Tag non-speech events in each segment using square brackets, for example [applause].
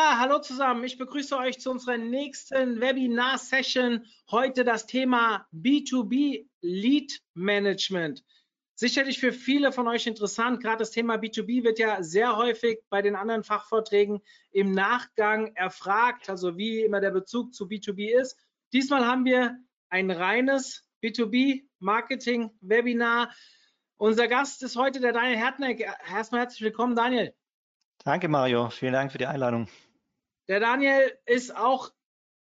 Ja, hallo zusammen. Ich begrüße euch zu unserer nächsten Webinar-Session. Heute das Thema B2B Lead Management. Sicherlich für viele von euch interessant. Gerade das Thema B2B wird ja sehr häufig bei den anderen Fachvorträgen im Nachgang erfragt, also wie immer der Bezug zu B2B ist. Diesmal haben wir ein reines B2B Marketing Webinar. Unser Gast ist heute der Daniel Hertneck. Erstmal herzlich willkommen, Daniel. Danke, Mario. Vielen Dank für die Einladung. Der Daniel ist auch,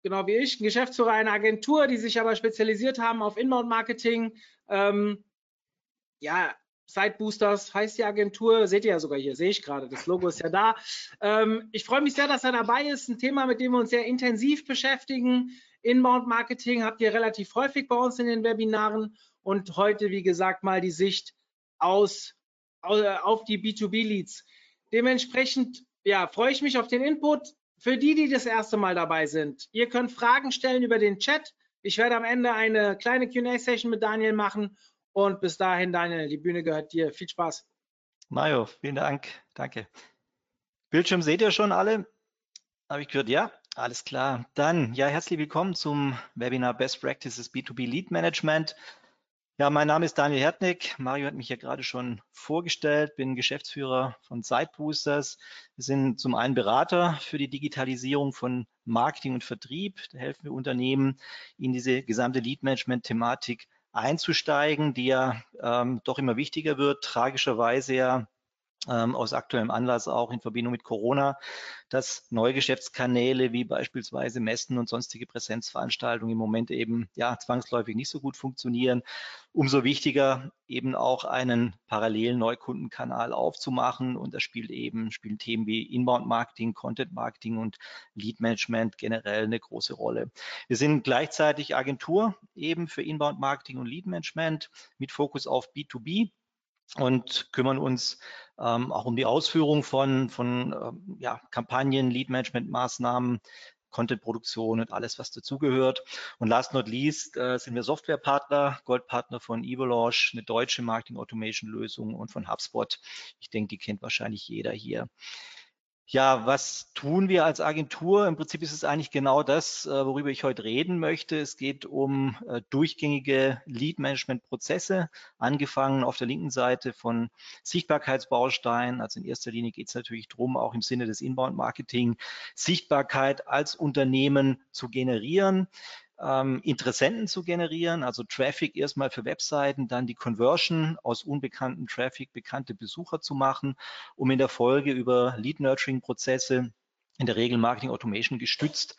genau wie ich, ein Geschäftsführer einer Agentur, die sich aber spezialisiert haben auf Inbound-Marketing. Ähm, ja, Side Boosters heißt die Agentur, seht ihr ja sogar hier, sehe ich gerade, das Logo ist ja da. Ähm, ich freue mich sehr, dass er dabei ist. Ein Thema, mit dem wir uns sehr intensiv beschäftigen. Inbound-Marketing habt ihr relativ häufig bei uns in den Webinaren und heute, wie gesagt, mal die Sicht aus, auf die B2B-Leads. Dementsprechend ja, freue ich mich auf den Input. Für die, die das erste Mal dabei sind, ihr könnt Fragen stellen über den Chat. Ich werde am Ende eine kleine QA-Session mit Daniel machen. Und bis dahin, Daniel, die Bühne gehört dir. Viel Spaß. Mario, vielen Dank. Danke. Bildschirm seht ihr schon alle? Habe ich gehört, ja? Alles klar. Dann, ja, herzlich willkommen zum Webinar Best Practices B2B Lead Management. Ja, mein Name ist Daniel Hertnick. Mario hat mich ja gerade schon vorgestellt, bin Geschäftsführer von Sideboosters. Wir sind zum einen Berater für die Digitalisierung von Marketing und Vertrieb. Da helfen wir Unternehmen, in diese gesamte Lead-Management-Thematik einzusteigen, die ja ähm, doch immer wichtiger wird, tragischerweise ja ähm, aus aktuellem Anlass auch in Verbindung mit Corona, dass neue Geschäftskanäle wie beispielsweise Messen und sonstige Präsenzveranstaltungen im Moment eben ja zwangsläufig nicht so gut funktionieren. Umso wichtiger eben auch einen parallelen Neukundenkanal aufzumachen und das spielt eben spielen Themen wie Inbound Marketing, Content Marketing und Lead Management generell eine große Rolle. Wir sind gleichzeitig Agentur eben für Inbound Marketing und Lead Management mit Fokus auf B2B und kümmern uns ähm, auch um die Ausführung von, von ähm, ja, Kampagnen, Lead-Management-Maßnahmen, Content-Produktion und alles, was dazugehört. Und last not least äh, sind wir Softwarepartner, Goldpartner von Evolush, eine deutsche Marketing-Automation-Lösung und von HubSpot. Ich denke, die kennt wahrscheinlich jeder hier. Ja, was tun wir als Agentur? Im Prinzip ist es eigentlich genau das, äh, worüber ich heute reden möchte. Es geht um äh, durchgängige Lead-Management-Prozesse, angefangen auf der linken Seite von Sichtbarkeitsbausteinen. Also in erster Linie geht es natürlich darum, auch im Sinne des Inbound-Marketing Sichtbarkeit als Unternehmen zu generieren ähm, Interessenten zu generieren, also Traffic erstmal für Webseiten, dann die Conversion aus unbekannten Traffic bekannte Besucher zu machen, um in der Folge über Lead-Nurturing-Prozesse in der Regel Marketing Automation gestützt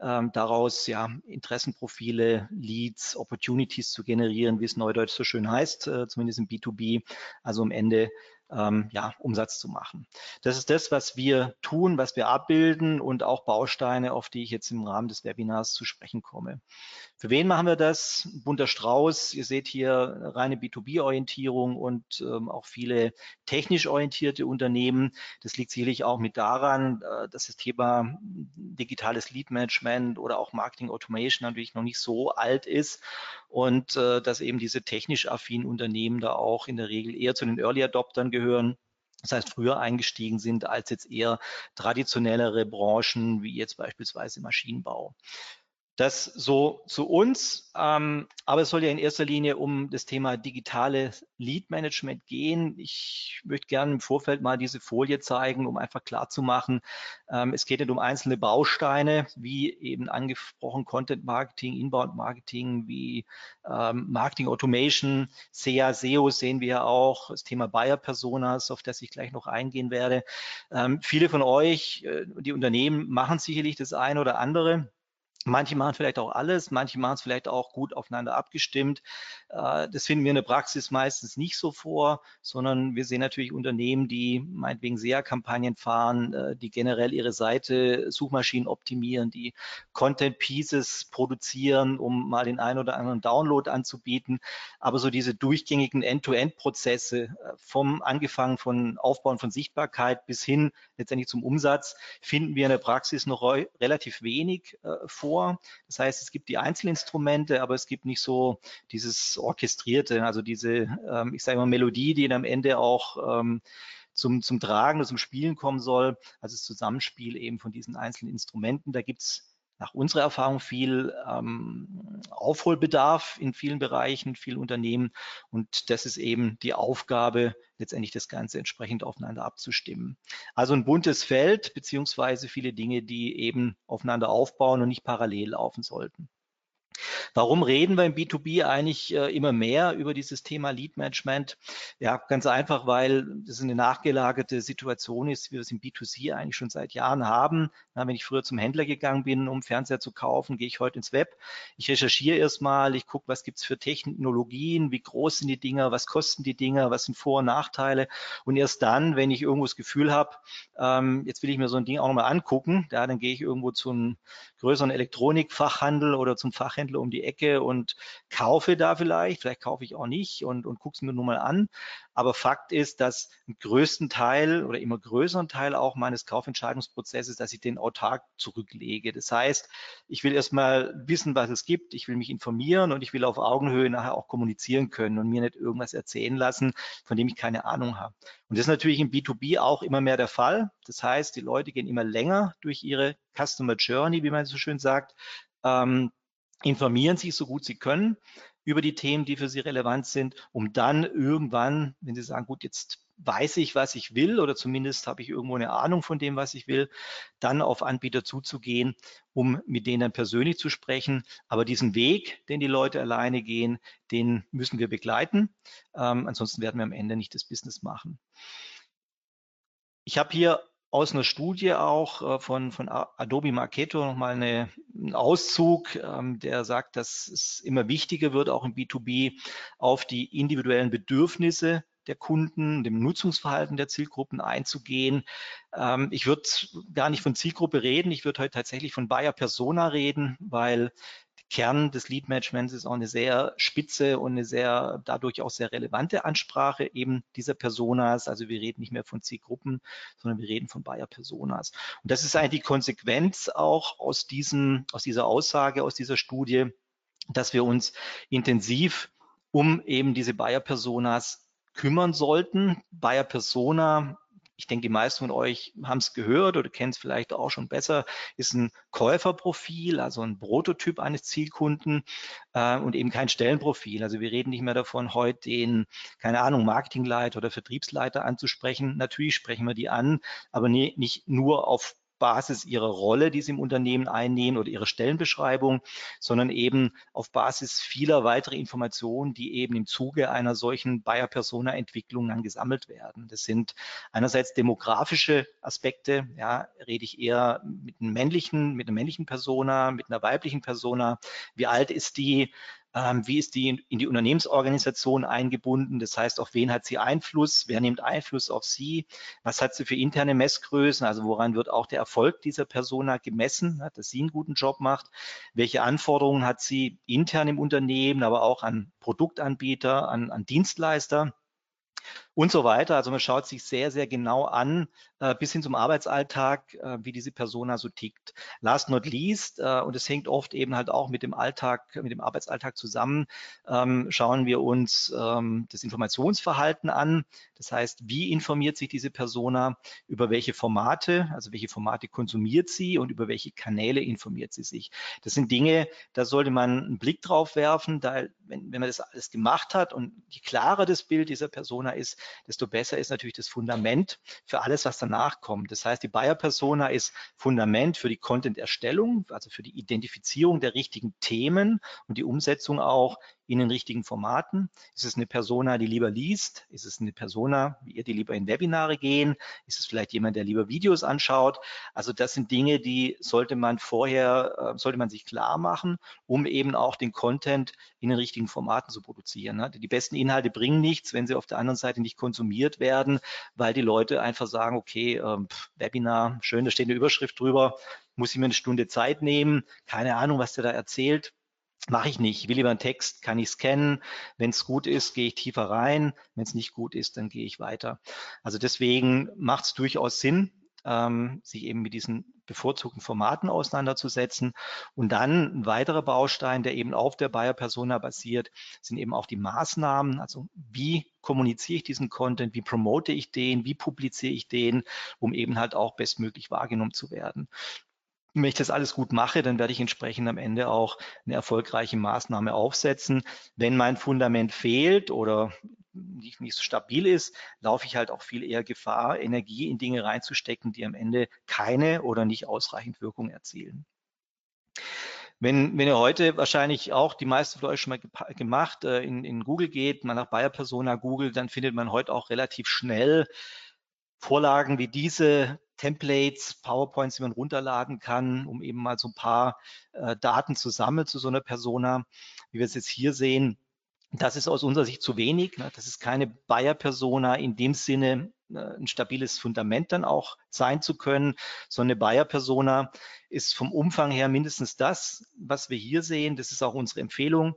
ähm, daraus ja Interessenprofile, Leads, Opportunities zu generieren, wie es neudeutsch so schön heißt, äh, zumindest im B2B, also am Ende ähm, ja, Umsatz zu machen. Das ist das, was wir tun, was wir abbilden und auch Bausteine, auf die ich jetzt im Rahmen des Webinars zu sprechen komme. Für wen machen wir das? Bunter Strauß. Ihr seht hier reine B2B-Orientierung und ähm, auch viele technisch orientierte Unternehmen. Das liegt sicherlich auch mit daran, äh, dass das Thema digitales Lead-Management oder auch Marketing Automation natürlich noch nicht so alt ist und äh, dass eben diese technisch affinen Unternehmen da auch in der Regel eher zu den Early Adoptern gehören. Das heißt, früher eingestiegen sind als jetzt eher traditionellere Branchen wie jetzt beispielsweise Maschinenbau. Das so zu uns, ähm, aber es soll ja in erster Linie um das Thema digitale Lead Management gehen. Ich möchte gerne im Vorfeld mal diese Folie zeigen, um einfach klar zu machen, ähm, es geht nicht um einzelne Bausteine, wie eben angesprochen Content Marketing, Inbound Marketing, wie ähm, Marketing Automation, SEA, SEO sehen wir ja auch, das Thema Buyer Personas, auf das ich gleich noch eingehen werde. Ähm, viele von euch, äh, die Unternehmen machen sicherlich das eine oder andere Manche machen vielleicht auch alles, manche machen es vielleicht auch gut aufeinander abgestimmt. Äh, das finden wir in der Praxis meistens nicht so vor, sondern wir sehen natürlich Unternehmen, die meinetwegen SEA-Kampagnen fahren, äh, die generell ihre Seite Suchmaschinen optimieren, die Content Pieces produzieren, um mal den einen oder anderen Download anzubieten. Aber so diese durchgängigen End-to-End-Prozesse äh, vom angefangen von Aufbauen von Sichtbarkeit bis hin letztendlich zum Umsatz finden wir in der Praxis noch relativ wenig vor vor. Das heißt, es gibt die Einzelinstrumente, aber es gibt nicht so dieses Orchestrierte, also diese, ähm, ich sage mal, Melodie, die am Ende auch ähm, zum, zum Tragen oder zum Spielen kommen soll. Also das Zusammenspiel eben von diesen einzelnen Instrumenten. Da gibt es nach unserer Erfahrung viel ähm, Aufholbedarf in vielen Bereichen, vielen Unternehmen. Und das ist eben die Aufgabe, letztendlich das Ganze entsprechend aufeinander abzustimmen. Also ein buntes Feld, beziehungsweise viele Dinge, die eben aufeinander aufbauen und nicht parallel laufen sollten. Warum reden wir im B2B eigentlich äh, immer mehr über dieses Thema Lead Management? Ja, ganz einfach, weil das eine nachgelagerte Situation ist, wie wir es im B2C eigentlich schon seit Jahren haben. Na, wenn ich früher zum Händler gegangen bin, um Fernseher zu kaufen, gehe ich heute ins Web. Ich recherchiere erstmal, ich gucke, was gibt es für Technologien, wie groß sind die Dinger, was kosten die Dinger, was sind Vor- und Nachteile. Und erst dann, wenn ich irgendwo das Gefühl habe, ähm, jetzt will ich mir so ein Ding auch nochmal angucken, ja, dann gehe ich irgendwo zu einem größeren Elektronikfachhandel oder zum Fachhändler um die Ecke und kaufe da vielleicht, vielleicht kaufe ich auch nicht und, und gucke es mir nur mal an. Aber Fakt ist, dass im größten Teil oder immer größeren Teil auch meines Kaufentscheidungsprozesses, dass ich den autark zurücklege. Das heißt, ich will erstmal wissen, was es gibt, ich will mich informieren und ich will auf Augenhöhe nachher auch kommunizieren können und mir nicht irgendwas erzählen lassen, von dem ich keine Ahnung habe. Und das ist natürlich im B2B auch immer mehr der Fall. Das heißt, die Leute gehen immer länger durch ihre Customer Journey, wie man so schön sagt, ähm, informieren sich so gut sie können über die Themen, die für sie relevant sind, um dann irgendwann, wenn sie sagen, gut, jetzt weiß ich, was ich will oder zumindest habe ich irgendwo eine Ahnung von dem, was ich will, dann auf Anbieter zuzugehen, um mit denen dann persönlich zu sprechen. Aber diesen Weg, den die Leute alleine gehen, den müssen wir begleiten. Ähm, ansonsten werden wir am Ende nicht das Business machen. Ich habe hier aus einer Studie auch äh, von, von Adobe Marketo nochmal eine, einen Auszug, ähm, der sagt, dass es immer wichtiger wird, auch im B2B auf die individuellen Bedürfnisse der Kunden, dem Nutzungsverhalten der Zielgruppen einzugehen. Ähm, ich würde gar nicht von Zielgruppe reden, ich würde heute tatsächlich von Buyer Persona reden, weil Kern des Lead Managements ist auch eine sehr spitze und eine sehr, dadurch auch sehr relevante Ansprache eben dieser Personas. Also wir reden nicht mehr von Zielgruppen, sondern wir reden von Buyer Personas. Und das ist eigentlich die Konsequenz auch aus diesem, aus dieser Aussage, aus dieser Studie, dass wir uns intensiv um eben diese Buyer Personas kümmern sollten. Buyer Persona ich denke, die meisten von euch haben es gehört oder kennen es vielleicht auch schon besser, ist ein Käuferprofil, also ein Prototyp eines Zielkunden äh, und eben kein Stellenprofil. Also wir reden nicht mehr davon, heute den, keine Ahnung, Marketingleiter oder Vertriebsleiter anzusprechen. Natürlich sprechen wir die an, aber nie, nicht nur auf Basis ihrer Rolle, die sie im Unternehmen einnehmen oder ihrer Stellenbeschreibung, sondern eben auf Basis vieler weiterer Informationen, die eben im Zuge einer solchen Buyer-Persona-Entwicklung dann gesammelt werden. Das sind einerseits demografische Aspekte, ja, rede ich eher mit einem männlichen, mit einer männlichen Persona, mit einer weiblichen Persona. Wie alt ist die? Ähm, wie ist die in, die Unternehmensorganisation eingebunden? Das heißt, auf wen hat sie Einfluss? Wer nimmt Einfluss auf sie? Was hat sie für interne Messgrößen? Also woran wird auch der Erfolg dieser Persona gemessen, dass sie einen guten Job macht? Welche Anforderungen hat sie intern im Unternehmen, aber auch an Produktanbieter, an, an Dienstleister? Und so weiter. Also man schaut sich sehr, sehr genau an, äh, bis hin zum Arbeitsalltag, äh, wie diese Persona so tickt. Last not least, äh, und es hängt oft eben halt auch mit dem Alltag, mit dem Arbeitsalltag zusammen, ähm, schauen wir uns ähm, das Informationsverhalten an. Das heißt, wie informiert sich diese Persona, über welche Formate, also welche Formate konsumiert sie und über welche Kanäle informiert sie sich. Das sind Dinge, da sollte man einen Blick drauf werfen, da, wenn, wenn man das alles gemacht hat und je klarer das Bild dieser Persona ist, desto besser ist natürlich das Fundament für alles, was danach kommt. Das heißt, die Buyer Persona ist Fundament für die Content-Erstellung, also für die Identifizierung der richtigen Themen und die Umsetzung auch in den richtigen Formaten? Ist es eine Persona, die lieber liest? Ist es eine Persona, wie ihr, die lieber in Webinare gehen? Ist es vielleicht jemand, der lieber Videos anschaut? Also das sind Dinge, die sollte man vorher, äh, sollte man sich klar machen, um eben auch den Content in den richtigen Formaten zu produzieren. Ne? Die besten Inhalte bringen nichts, wenn sie auf der anderen Seite nicht konsumiert werden, weil die Leute einfach sagen, okay, ähm, Webinar, schön, da steht eine Überschrift drüber, muss ich mir eine Stunde Zeit nehmen, keine Ahnung, was der da erzählt mache ich nicht. Ich will lieber einen Text, kann ich scannen. Wenn es gut ist, gehe ich tiefer rein. Wenn es nicht gut ist, dann gehe ich weiter. Also deswegen macht es durchaus Sinn, ähm, sich eben mit diesen bevorzugten Formaten auseinanderzusetzen. Und dann ein weiterer Baustein, der eben auf der Buyer Persona basiert, sind eben auch die Maßnahmen. Also wie kommuniziere ich diesen Content, wie promote ich den, wie publiziere ich den, um eben halt auch bestmöglich wahrgenommen zu werden wenn ich das alles gut mache, dann werde ich entsprechend am Ende auch eine erfolgreiche Maßnahme aufsetzen. Wenn mein Fundament fehlt oder nicht, nicht so stabil ist, laufe ich halt auch viel eher Gefahr, Energie in Dinge reinzustecken, die am Ende keine oder nicht ausreichend Wirkung erzielen. Wenn, wenn ihr heute wahrscheinlich auch die meisten von euch schon mal gemacht, äh, in, in Google geht, mal nach Bayer Persona Google, dann findet man heute auch relativ schnell Vorlagen wie diese, Templates, PowerPoints, die man runterladen kann, um eben mal so ein paar äh, Daten zu sammeln zu so einer Persona, wie wir es jetzt hier sehen. Das ist aus unserer Sicht zu wenig. Ne? Das ist keine Buyer-Persona in dem Sinne, äh, ein stabiles Fundament dann auch sein zu können, sondern eine Buyer-Persona ist vom Umfang her mindestens das, was wir hier sehen. Das ist auch unsere Empfehlung.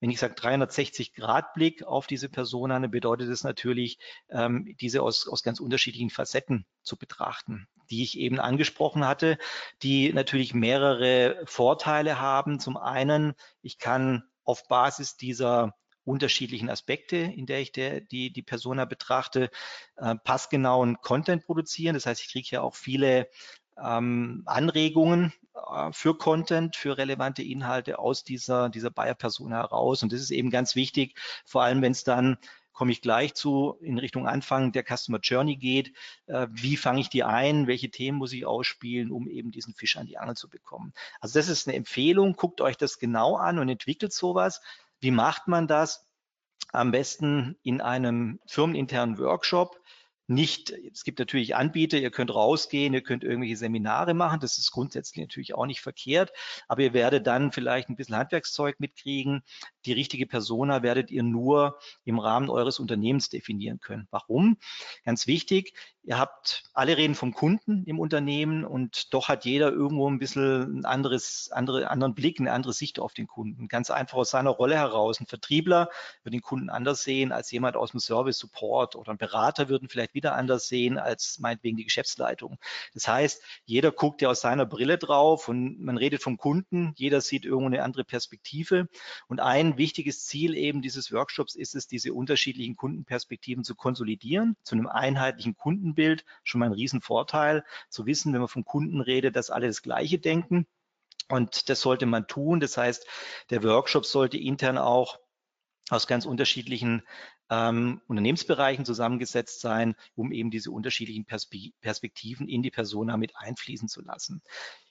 Wenn ich sage 360-Grad-Blick auf diese Persona, dann bedeutet es natürlich, ähm, diese aus, aus ganz unterschiedlichen Facetten zu betrachten, die ich eben angesprochen hatte, die natürlich mehrere Vorteile haben. Zum einen, ich kann auf Basis dieser unterschiedlichen Aspekte, in der ich der, die, die Persona betrachte, äh, passgenauen Content produzieren. Das heißt, ich kriege ja auch viele ähm, Anregungen für Content, für relevante Inhalte aus dieser, dieser Buyer-Persona heraus. Und das ist eben ganz wichtig, vor allem wenn es dann komme ich gleich zu in Richtung Anfang der Customer Journey geht. Äh, wie fange ich die ein? Welche Themen muss ich ausspielen, um eben diesen Fisch an die Angel zu bekommen? Also das ist eine Empfehlung. Guckt euch das genau an und entwickelt sowas. Wie macht man das? Am besten in einem firmeninternen Workshop nicht, es gibt natürlich Anbieter, ihr könnt rausgehen, ihr könnt irgendwelche Seminare machen, das ist grundsätzlich natürlich auch nicht verkehrt, aber ihr werdet dann vielleicht ein bisschen Handwerkszeug mitkriegen. Die richtige Persona werdet ihr nur im Rahmen eures Unternehmens definieren können. Warum? Ganz wichtig, ihr habt alle reden vom Kunden im Unternehmen und doch hat jeder irgendwo ein bisschen ein anderes, andere, anderen Blick, eine andere Sicht auf den Kunden. Ganz einfach aus seiner Rolle heraus. Ein Vertriebler wird den Kunden anders sehen als jemand aus dem Service Support oder ein Berater würden vielleicht wieder anders sehen als meinetwegen die Geschäftsleitung. Das heißt, jeder guckt ja aus seiner Brille drauf und man redet vom Kunden, jeder sieht irgendwo eine andere Perspektive. Und ein wichtiges Ziel eben dieses Workshops ist es, diese unterschiedlichen Kundenperspektiven zu konsolidieren, zu einem einheitlichen Kundenbild. Schon mal ein Riesenvorteil zu wissen, wenn man vom Kunden redet, dass alle das Gleiche denken. Und das sollte man tun. Das heißt, der Workshop sollte intern auch aus ganz unterschiedlichen ähm, Unternehmensbereichen zusammengesetzt sein, um eben diese unterschiedlichen Perspe Perspektiven in die Persona mit einfließen zu lassen.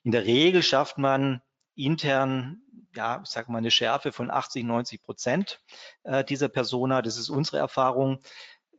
In der Regel schafft man intern, ja, ich sage mal, eine Schärfe von 80, 90 Prozent äh, dieser Persona. Das ist unsere Erfahrung.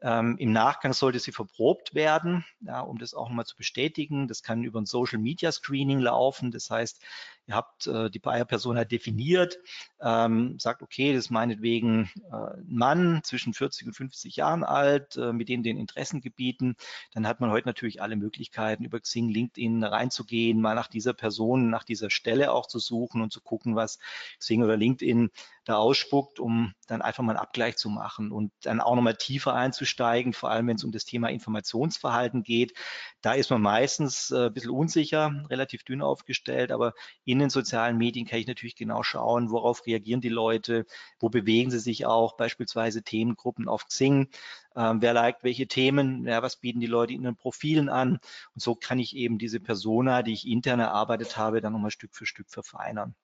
Ähm, Im Nachgang sollte sie verprobt werden, ja, um das auch nochmal zu bestätigen. Das kann über ein Social Media Screening laufen. Das heißt, Ihr habt äh, die Buyer-Persona definiert, ähm, sagt, okay, das ist meinetwegen äh, Mann zwischen 40 und 50 Jahren alt, äh, mit den, den Interessengebieten. Dann hat man heute natürlich alle Möglichkeiten, über Xing, LinkedIn reinzugehen, mal nach dieser Person, nach dieser Stelle auch zu suchen und zu gucken, was Xing oder LinkedIn da ausspuckt, um dann einfach mal einen Abgleich zu machen und dann auch nochmal tiefer einzusteigen, vor allem wenn es um das Thema Informationsverhalten geht. Da ist man meistens äh, ein bisschen unsicher, relativ dünn aufgestellt, aber in den sozialen Medien kann ich natürlich genau schauen, worauf reagieren die Leute, wo bewegen sie sich auch, beispielsweise Themengruppen auf Xing, ähm, wer liked welche Themen, ja, was bieten die Leute in den Profilen an und so kann ich eben diese Persona, die ich intern erarbeitet habe, dann nochmal Stück für Stück verfeinern.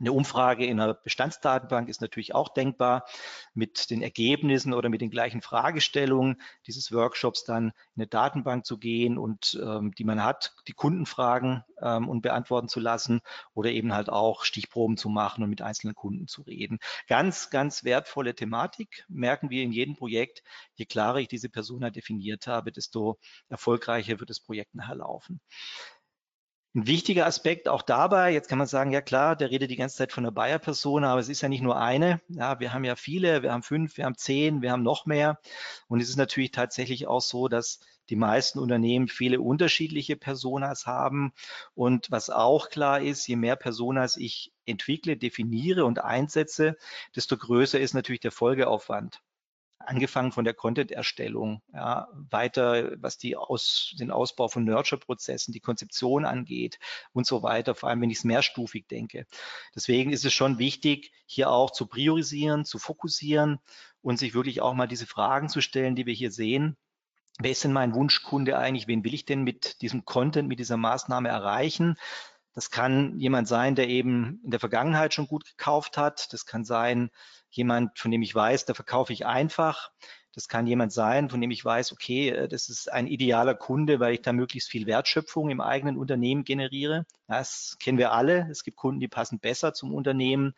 Eine Umfrage in einer Bestandsdatenbank ist natürlich auch denkbar, mit den Ergebnissen oder mit den gleichen Fragestellungen dieses Workshops dann in eine Datenbank zu gehen und ähm, die man hat, die Kunden fragen ähm, und beantworten zu lassen oder eben halt auch Stichproben zu machen und mit einzelnen Kunden zu reden. Ganz, ganz wertvolle Thematik, merken wir in jedem Projekt. Je klarer ich diese Persona definiert habe, desto erfolgreicher wird das Projekt nachher laufen. Ein wichtiger Aspekt auch dabei, jetzt kann man sagen, ja klar, der redet die ganze Zeit von der Bayer-Persona, aber es ist ja nicht nur eine. Ja, wir haben ja viele, wir haben fünf, wir haben zehn, wir haben noch mehr. Und es ist natürlich tatsächlich auch so, dass die meisten Unternehmen viele unterschiedliche Personas haben. Und was auch klar ist, je mehr Personas ich entwickle, definiere und einsetze, desto größer ist natürlich der Folgeaufwand angefangen von der Content-Erstellung, ja, weiter, was die Aus, den Ausbau von Nurture-Prozessen, die Konzeption angeht und so weiter, vor allem wenn ich es mehrstufig denke. Deswegen ist es schon wichtig, hier auch zu priorisieren, zu fokussieren und sich wirklich auch mal diese Fragen zu stellen, die wir hier sehen. Wer ist denn mein Wunschkunde eigentlich? Wen will ich denn mit diesem Content, mit dieser Maßnahme erreichen? Das kann jemand sein, der eben in der Vergangenheit schon gut gekauft hat. Das kann sein jemand, von dem ich weiß, da verkaufe ich einfach. Das kann jemand sein, von dem ich weiß, okay, äh, das ist ein idealer Kunde, weil ich da möglichst viel Wertschöpfung im eigenen Unternehmen generiere. Das kennen wir alle. Es gibt Kunden, die passen besser zum Unternehmen.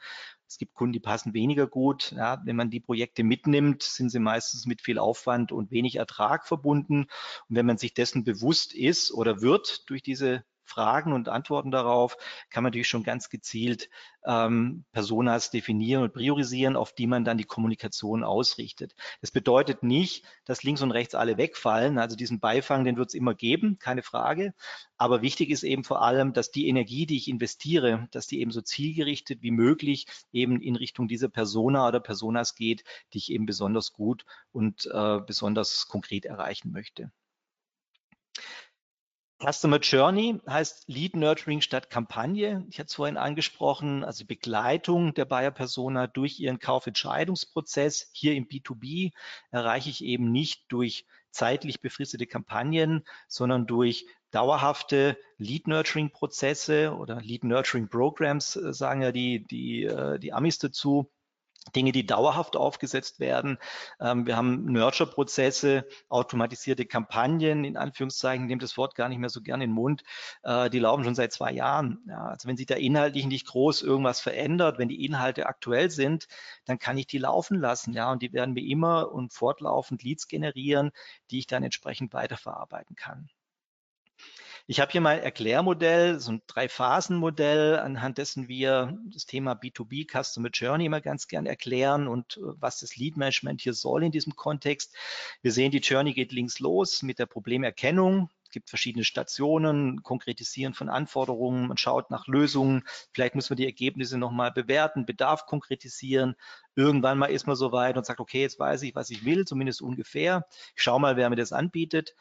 Es gibt Kunden, die passen weniger gut. Ja, wenn man die Projekte mitnimmt, sind sie meistens mit viel Aufwand und wenig Ertrag verbunden. Und wenn man sich dessen bewusst ist oder wird durch diese Fragen und Antworten darauf kann man natürlich schon ganz gezielt ähm, Personas definieren und priorisieren, auf die man dann die Kommunikation ausrichtet. Das bedeutet nicht, dass links und rechts alle wegfallen. Also diesen Beifang, den wird es immer geben, keine Frage. Aber wichtig ist eben vor allem, dass die Energie, die ich investiere, dass die eben so zielgerichtet wie möglich eben in Richtung dieser Persona oder Personas geht, die ich eben besonders gut und äh, besonders konkret erreichen möchte. Customer Journey heißt Lead Nurturing statt Kampagne. Ich hatte es vorhin angesprochen, also Begleitung der Buyer Persona durch ihren Kaufentscheidungsprozess. Hier im B2B erreiche ich eben nicht durch zeitlich befristete Kampagnen, sondern durch dauerhafte Lead Nurturing Prozesse oder Lead Nurturing Programs, äh, sagen ja die, die, äh, die Amis dazu. Dinge, die dauerhaft aufgesetzt werden. Ähm, wir haben Nurture-Prozesse, automatisierte Kampagnen, in Anführungszeichen, nehmt das Wort gar nicht mehr so gern in den Mund, äh, die laufen schon seit zwei Jahren. Ja, also wenn sich da inhaltlich nicht groß irgendwas verändert, wenn die Inhalte aktuell sind, dann kann ich die laufen lassen. Ja, und die werden mir immer und fortlaufend Leads generieren, die ich dann entsprechend weiterverarbeiten kann. Ich habe hier mal ein Erklärmodell, so ein Drei-Phasen-Modell, anhand dessen wir das Thema B2B Customer Journey immer ganz gern erklären und äh, was das Lead Management hier soll in diesem Kontext. Wir sehen, die Journey geht links los mit der Problemerkennung. Es gibt verschiedene Stationen, Konkretisieren von Anforderungen, man schaut nach Lösungen, vielleicht muss man die Ergebnisse nochmal bewerten, Bedarf konkretisieren. Irgendwann mal ist man so weit und sagt, okay, jetzt weiß ich, was ich will, zumindest ungefähr. Ich schaue mal, wer mir das anbietet,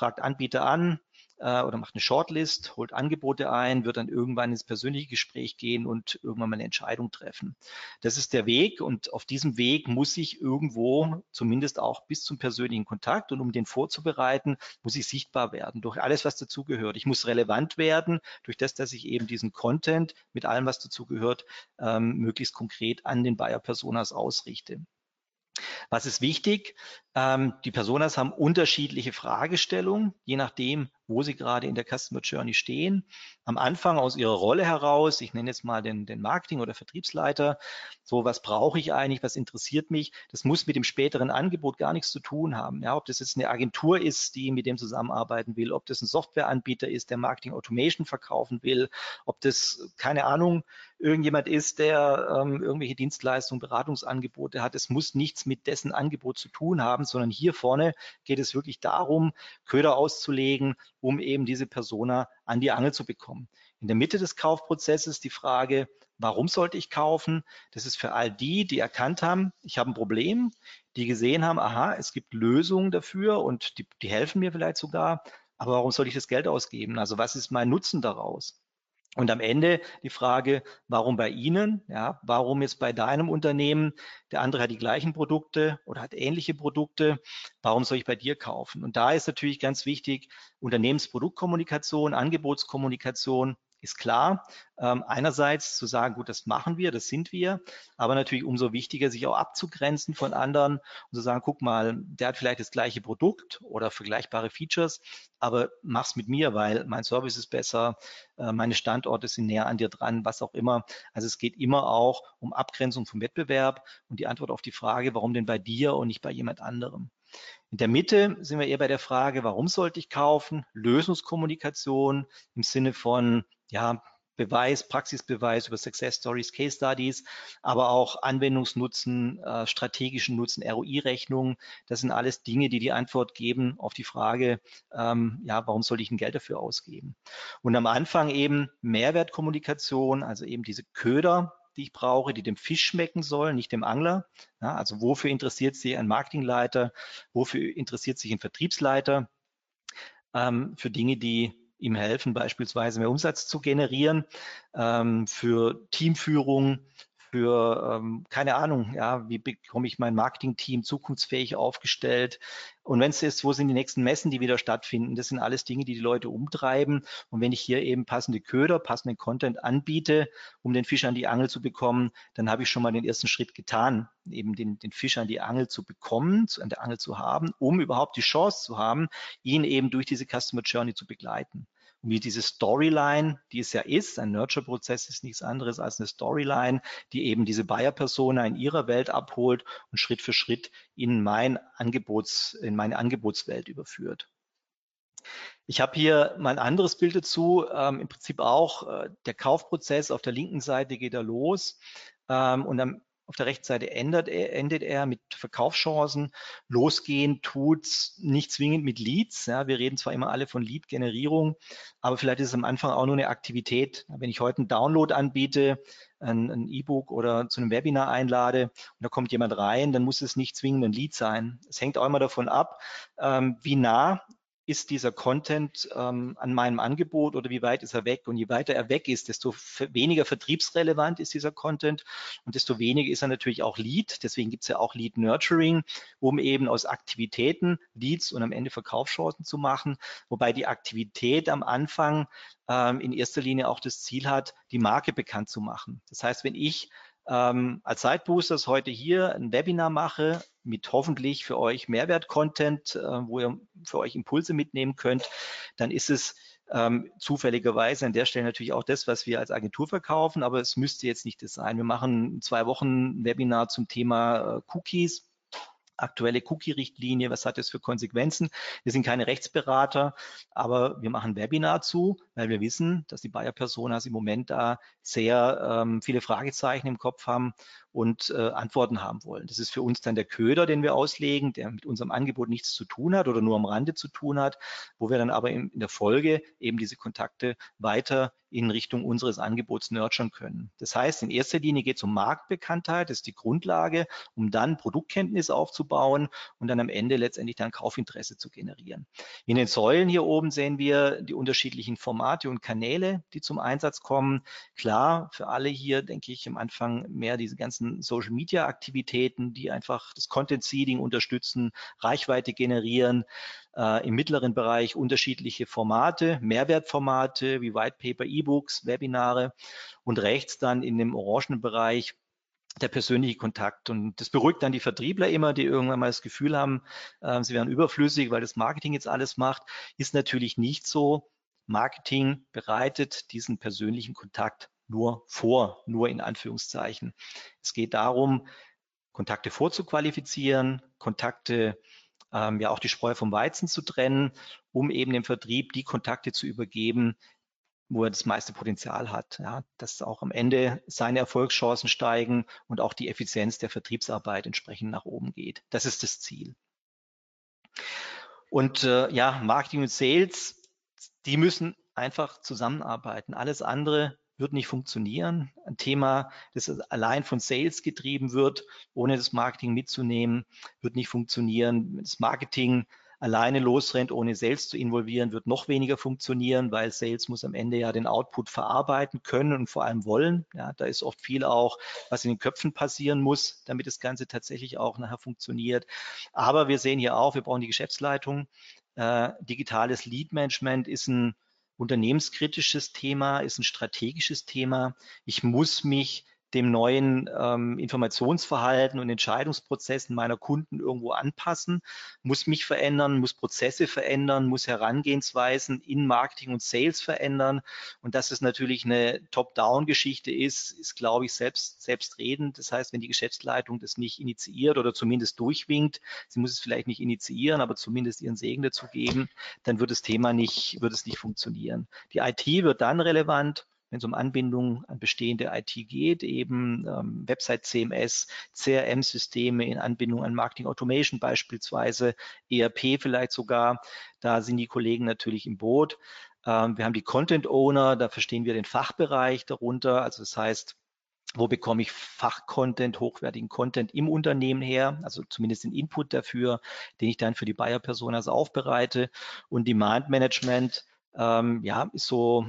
fragt Anbieter an, äh, oder macht eine Shortlist, holt Angebote ein, wird dann irgendwann ins persönliche Gespräch gehen und irgendwann mal eine Entscheidung treffen. Das ist der Weg und auf diesem Weg muss ich irgendwo zumindest auch bis zum persönlichen Kontakt und um den vorzubereiten, muss ich sichtbar werden durch alles, was dazugehört. Ich muss relevant werden durch das, dass ich eben diesen Content mit allem, was dazugehört, ähm, möglichst konkret an den Buyer Personas ausrichte. Was ist wichtig? Ähm, die Personas haben unterschiedliche Fragestellungen, je nachdem, wo sie gerade in der Customer Journey stehen. Am Anfang aus ihrer Rolle heraus, ich nenne jetzt mal den, den Marketing- oder Vertriebsleiter, so was brauche ich eigentlich, was interessiert mich, das muss mit dem späteren Angebot gar nichts zu tun haben. Ja, ob das jetzt eine Agentur ist, die mit dem zusammenarbeiten will, ob das ein Softwareanbieter ist, der Marketing Automation verkaufen will, ob das, keine Ahnung, irgendjemand ist, der ähm, irgendwelche Dienstleistungen, Beratungsangebote hat. Es muss nichts mit dessen Angebot zu tun haben, sondern hier vorne geht es wirklich darum, Köder auszulegen, um eben diese Persona an die Angel zu bekommen. In der Mitte des Kaufprozesses die Frage, warum sollte ich kaufen? Das ist für all die, die erkannt haben, ich habe ein Problem, die gesehen haben, aha, es gibt Lösungen dafür und die, die helfen mir vielleicht sogar, aber warum soll ich das Geld ausgeben? Also was ist mein Nutzen daraus? Und am Ende die Frage, warum bei Ihnen? Ja, warum jetzt bei deinem Unternehmen? Der andere hat die gleichen Produkte oder hat ähnliche Produkte. Warum soll ich bei dir kaufen? Und da ist natürlich ganz wichtig Unternehmensproduktkommunikation, Angebotskommunikation, ist klar. Ähm, einerseits zu sagen, gut, das machen wir, das sind wir, aber natürlich umso wichtiger, sich auch abzugrenzen von anderen und zu sagen, guck mal, der hat vielleicht das gleiche Produkt oder vergleichbare Features, aber mach's mit mir, weil mein Service ist besser, äh, meine Standorte sind näher an dir dran, was auch immer. Also es geht immer auch um Abgrenzung vom Wettbewerb und die Antwort auf die Frage, warum denn bei dir und nicht bei jemand anderem. In der Mitte sind wir eher bei der Frage, warum sollte ich kaufen? Lösungskommunikation im Sinne von, ja, Beweis, Praxisbeweis über Success Stories, Case Studies, aber auch Anwendungsnutzen, äh, strategischen Nutzen, ROI-Rechnungen. Das sind alles Dinge, die die Antwort geben auf die Frage, ähm, ja, warum soll ich ein Geld dafür ausgeben? Und am Anfang eben Mehrwertkommunikation, also eben diese Köder, die ich brauche, die dem Fisch schmecken sollen, nicht dem Angler. Ja, also wofür interessiert sich ein Marketingleiter? Wofür interessiert sich ein Vertriebsleiter? Ähm, für Dinge, die ihm helfen, beispielsweise mehr Umsatz zu generieren, ähm, für Teamführung, für, ähm, keine Ahnung, ja, wie bekomme ich mein Marketing-Team zukunftsfähig aufgestellt? Und wenn es ist, wo sind die nächsten Messen, die wieder stattfinden? Das sind alles Dinge, die die Leute umtreiben. Und wenn ich hier eben passende Köder, passenden Content anbiete, um den Fisch an die Angel zu bekommen, dann habe ich schon mal den ersten Schritt getan, eben den, den Fisch an die Angel zu bekommen, zu, an der Angel zu haben, um überhaupt die Chance zu haben, ihn eben durch diese Customer Journey zu begleiten wie diese Storyline, die es ja ist, ein Nurture-Prozess ist nichts anderes als eine Storyline, die eben diese Buyer-Persona in ihrer Welt abholt und Schritt für Schritt in mein Angebots, in meine Angebotswelt überführt. Ich habe hier mal ein anderes Bild dazu. Ähm, Im Prinzip auch äh, der Kaufprozess auf der linken Seite geht er los ähm, und am auf der rechten Seite endet er, endet er mit Verkaufschancen. Losgehen tut nicht zwingend mit Leads. Ja, wir reden zwar immer alle von Lead-Generierung, aber vielleicht ist es am Anfang auch nur eine Aktivität. Wenn ich heute einen Download anbiete, ein E-Book oder zu einem Webinar einlade und da kommt jemand rein, dann muss es nicht zwingend ein Lead sein. Es hängt auch immer davon ab, ähm, wie nah ist dieser Content ähm, an meinem Angebot oder wie weit ist er weg? Und je weiter er weg ist, desto weniger vertriebsrelevant ist dieser Content und desto weniger ist er natürlich auch Lead. Deswegen gibt es ja auch Lead Nurturing, um eben aus Aktivitäten Leads und am Ende Verkaufschancen zu machen, wobei die Aktivität am Anfang ähm, in erster Linie auch das Ziel hat, die Marke bekannt zu machen. Das heißt, wenn ich ähm, als Sideboosters heute hier ein Webinar mache mit hoffentlich für euch Mehrwert-Content, äh, wo ihr für euch Impulse mitnehmen könnt, dann ist es ähm, zufälligerweise an der Stelle natürlich auch das, was wir als Agentur verkaufen, aber es müsste jetzt nicht das sein. Wir machen zwei Wochen Webinar zum Thema äh, Cookies aktuelle Cookie-Richtlinie, was hat das für Konsequenzen. Wir sind keine Rechtsberater, aber wir machen Webinar zu, weil wir wissen, dass die Buyer-Personas im Moment da sehr ähm, viele Fragezeichen im Kopf haben und äh, Antworten haben wollen. Das ist für uns dann der Köder, den wir auslegen, der mit unserem Angebot nichts zu tun hat oder nur am Rande zu tun hat, wo wir dann aber in, in der Folge eben diese Kontakte weiter in Richtung unseres Angebots nurturen können. Das heißt, in erster Linie geht es um Marktbekanntheit, das ist die Grundlage, um dann Produktkenntnis aufzubauen und dann am Ende letztendlich dann Kaufinteresse zu generieren. In den Säulen hier oben sehen wir die unterschiedlichen Formate und Kanäle, die zum Einsatz kommen. Klar, für alle hier denke ich am Anfang mehr diese ganzen Social Media Aktivitäten, die einfach das Content Seeding unterstützen, Reichweite generieren, äh, im mittleren Bereich unterschiedliche Formate, Mehrwertformate wie White Paper, E-Books, Webinare und rechts dann in dem orangenen Bereich der persönliche Kontakt. Und das beruhigt dann die Vertriebler immer, die irgendwann mal das Gefühl haben, äh, sie wären überflüssig, weil das Marketing jetzt alles macht. Ist natürlich nicht so. Marketing bereitet diesen persönlichen Kontakt nur vor, nur in Anführungszeichen. Es geht darum, Kontakte vorzuqualifizieren, Kontakte, ähm, ja auch die Spreu vom Weizen zu trennen, um eben dem Vertrieb die Kontakte zu übergeben, wo er das meiste Potenzial hat, ja, dass auch am Ende seine Erfolgschancen steigen und auch die Effizienz der Vertriebsarbeit entsprechend nach oben geht. Das ist das Ziel. Und äh, ja, Marketing und Sales, die müssen einfach zusammenarbeiten. Alles andere wird nicht funktionieren. Ein Thema, das allein von Sales getrieben wird, ohne das Marketing mitzunehmen, wird nicht funktionieren. Das Marketing alleine losrennt, ohne Sales zu involvieren, wird noch weniger funktionieren, weil Sales muss am Ende ja den Output verarbeiten können und vor allem wollen. Ja, da ist oft viel auch, was in den Köpfen passieren muss, damit das Ganze tatsächlich auch nachher funktioniert. Aber wir sehen hier auch, wir brauchen die Geschäftsleitung. Äh, digitales Lead Management ist ein unternehmenskritisches Thema, ist ein strategisches Thema. Ich muss mich dem neuen ähm, Informationsverhalten und Entscheidungsprozessen meiner Kunden irgendwo anpassen, muss mich verändern, muss Prozesse verändern, muss Herangehensweisen in Marketing und Sales verändern. Und dass es natürlich eine Top-Down-Geschichte ist, ist, glaube ich, selbst, selbstredend. Das heißt, wenn die Geschäftsleitung das nicht initiiert oder zumindest durchwinkt, sie muss es vielleicht nicht initiieren, aber zumindest ihren Segen dazu geben, dann wird das Thema nicht, wird es nicht funktionieren. Die IT wird dann relevant, wenn es um Anbindung an bestehende IT geht, eben ähm, Website CMS, CRM-Systeme in Anbindung an Marketing Automation beispielsweise, ERP vielleicht sogar, da sind die Kollegen natürlich im Boot. Ähm, wir haben die Content Owner, da verstehen wir den Fachbereich darunter, also das heißt, wo bekomme ich Fachcontent, hochwertigen Content im Unternehmen her, also zumindest den Input dafür, den ich dann für die Buyer-Personas aufbereite. Und Demand Management, ähm, ja, ist so,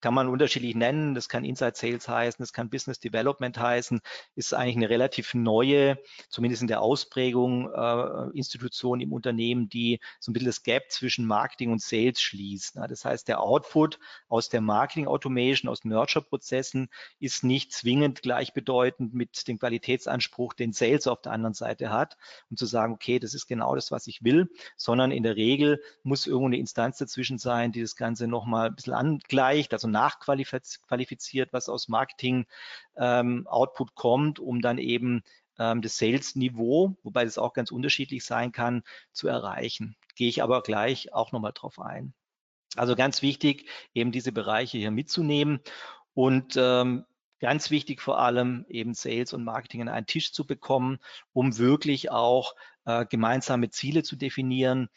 kann man unterschiedlich nennen. Das kann Inside Sales heißen, das kann Business Development heißen, ist eigentlich eine relativ neue, zumindest in der Ausprägung, äh, Institution im Unternehmen, die so ein bisschen das Gap zwischen Marketing und Sales schließt. Ne? Das heißt, der Output aus der Marketing Automation, aus Nurture-Prozessen ist nicht zwingend gleichbedeutend mit dem Qualitätsanspruch, den Sales auf der anderen Seite hat, um zu sagen, okay, das ist genau das, was ich will, sondern in der Regel muss irgendwo eine Instanz dazwischen sein, die das Ganze nochmal ein bisschen angleicht, also nachqualifiziert, was aus Marketing-Output ähm, kommt, um dann eben ähm, das Sales-Niveau, wobei das auch ganz unterschiedlich sein kann, zu erreichen. Gehe ich aber gleich auch nochmal drauf ein. Also ganz wichtig, eben diese Bereiche hier mitzunehmen und ähm, ganz wichtig vor allem eben Sales und Marketing an einen Tisch zu bekommen, um wirklich auch äh, gemeinsame Ziele zu definieren,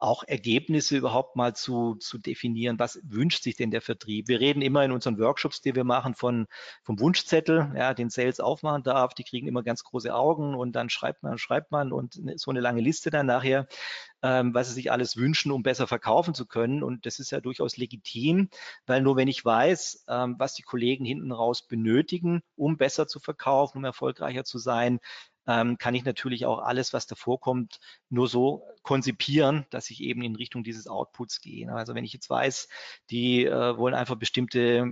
auch Ergebnisse überhaupt mal zu, zu definieren. Was wünscht sich denn der Vertrieb? Wir reden immer in unseren Workshops, die wir machen, von, vom Wunschzettel, ja, den Sales aufmachen darf. Die kriegen immer ganz große Augen und dann schreibt man, schreibt man und ne, so eine lange Liste dann nachher, ähm, was sie sich alles wünschen, um besser verkaufen zu können. Und das ist ja durchaus legitim, weil nur wenn ich weiß, ähm, was die Kollegen hinten raus benötigen, um besser zu verkaufen, um erfolgreicher zu sein, ähm, kann ich natürlich auch alles, was davor kommt, nur so konzipieren, dass ich eben in Richtung dieses Outputs gehe. Also wenn ich jetzt weiß, die äh, wollen einfach bestimmte,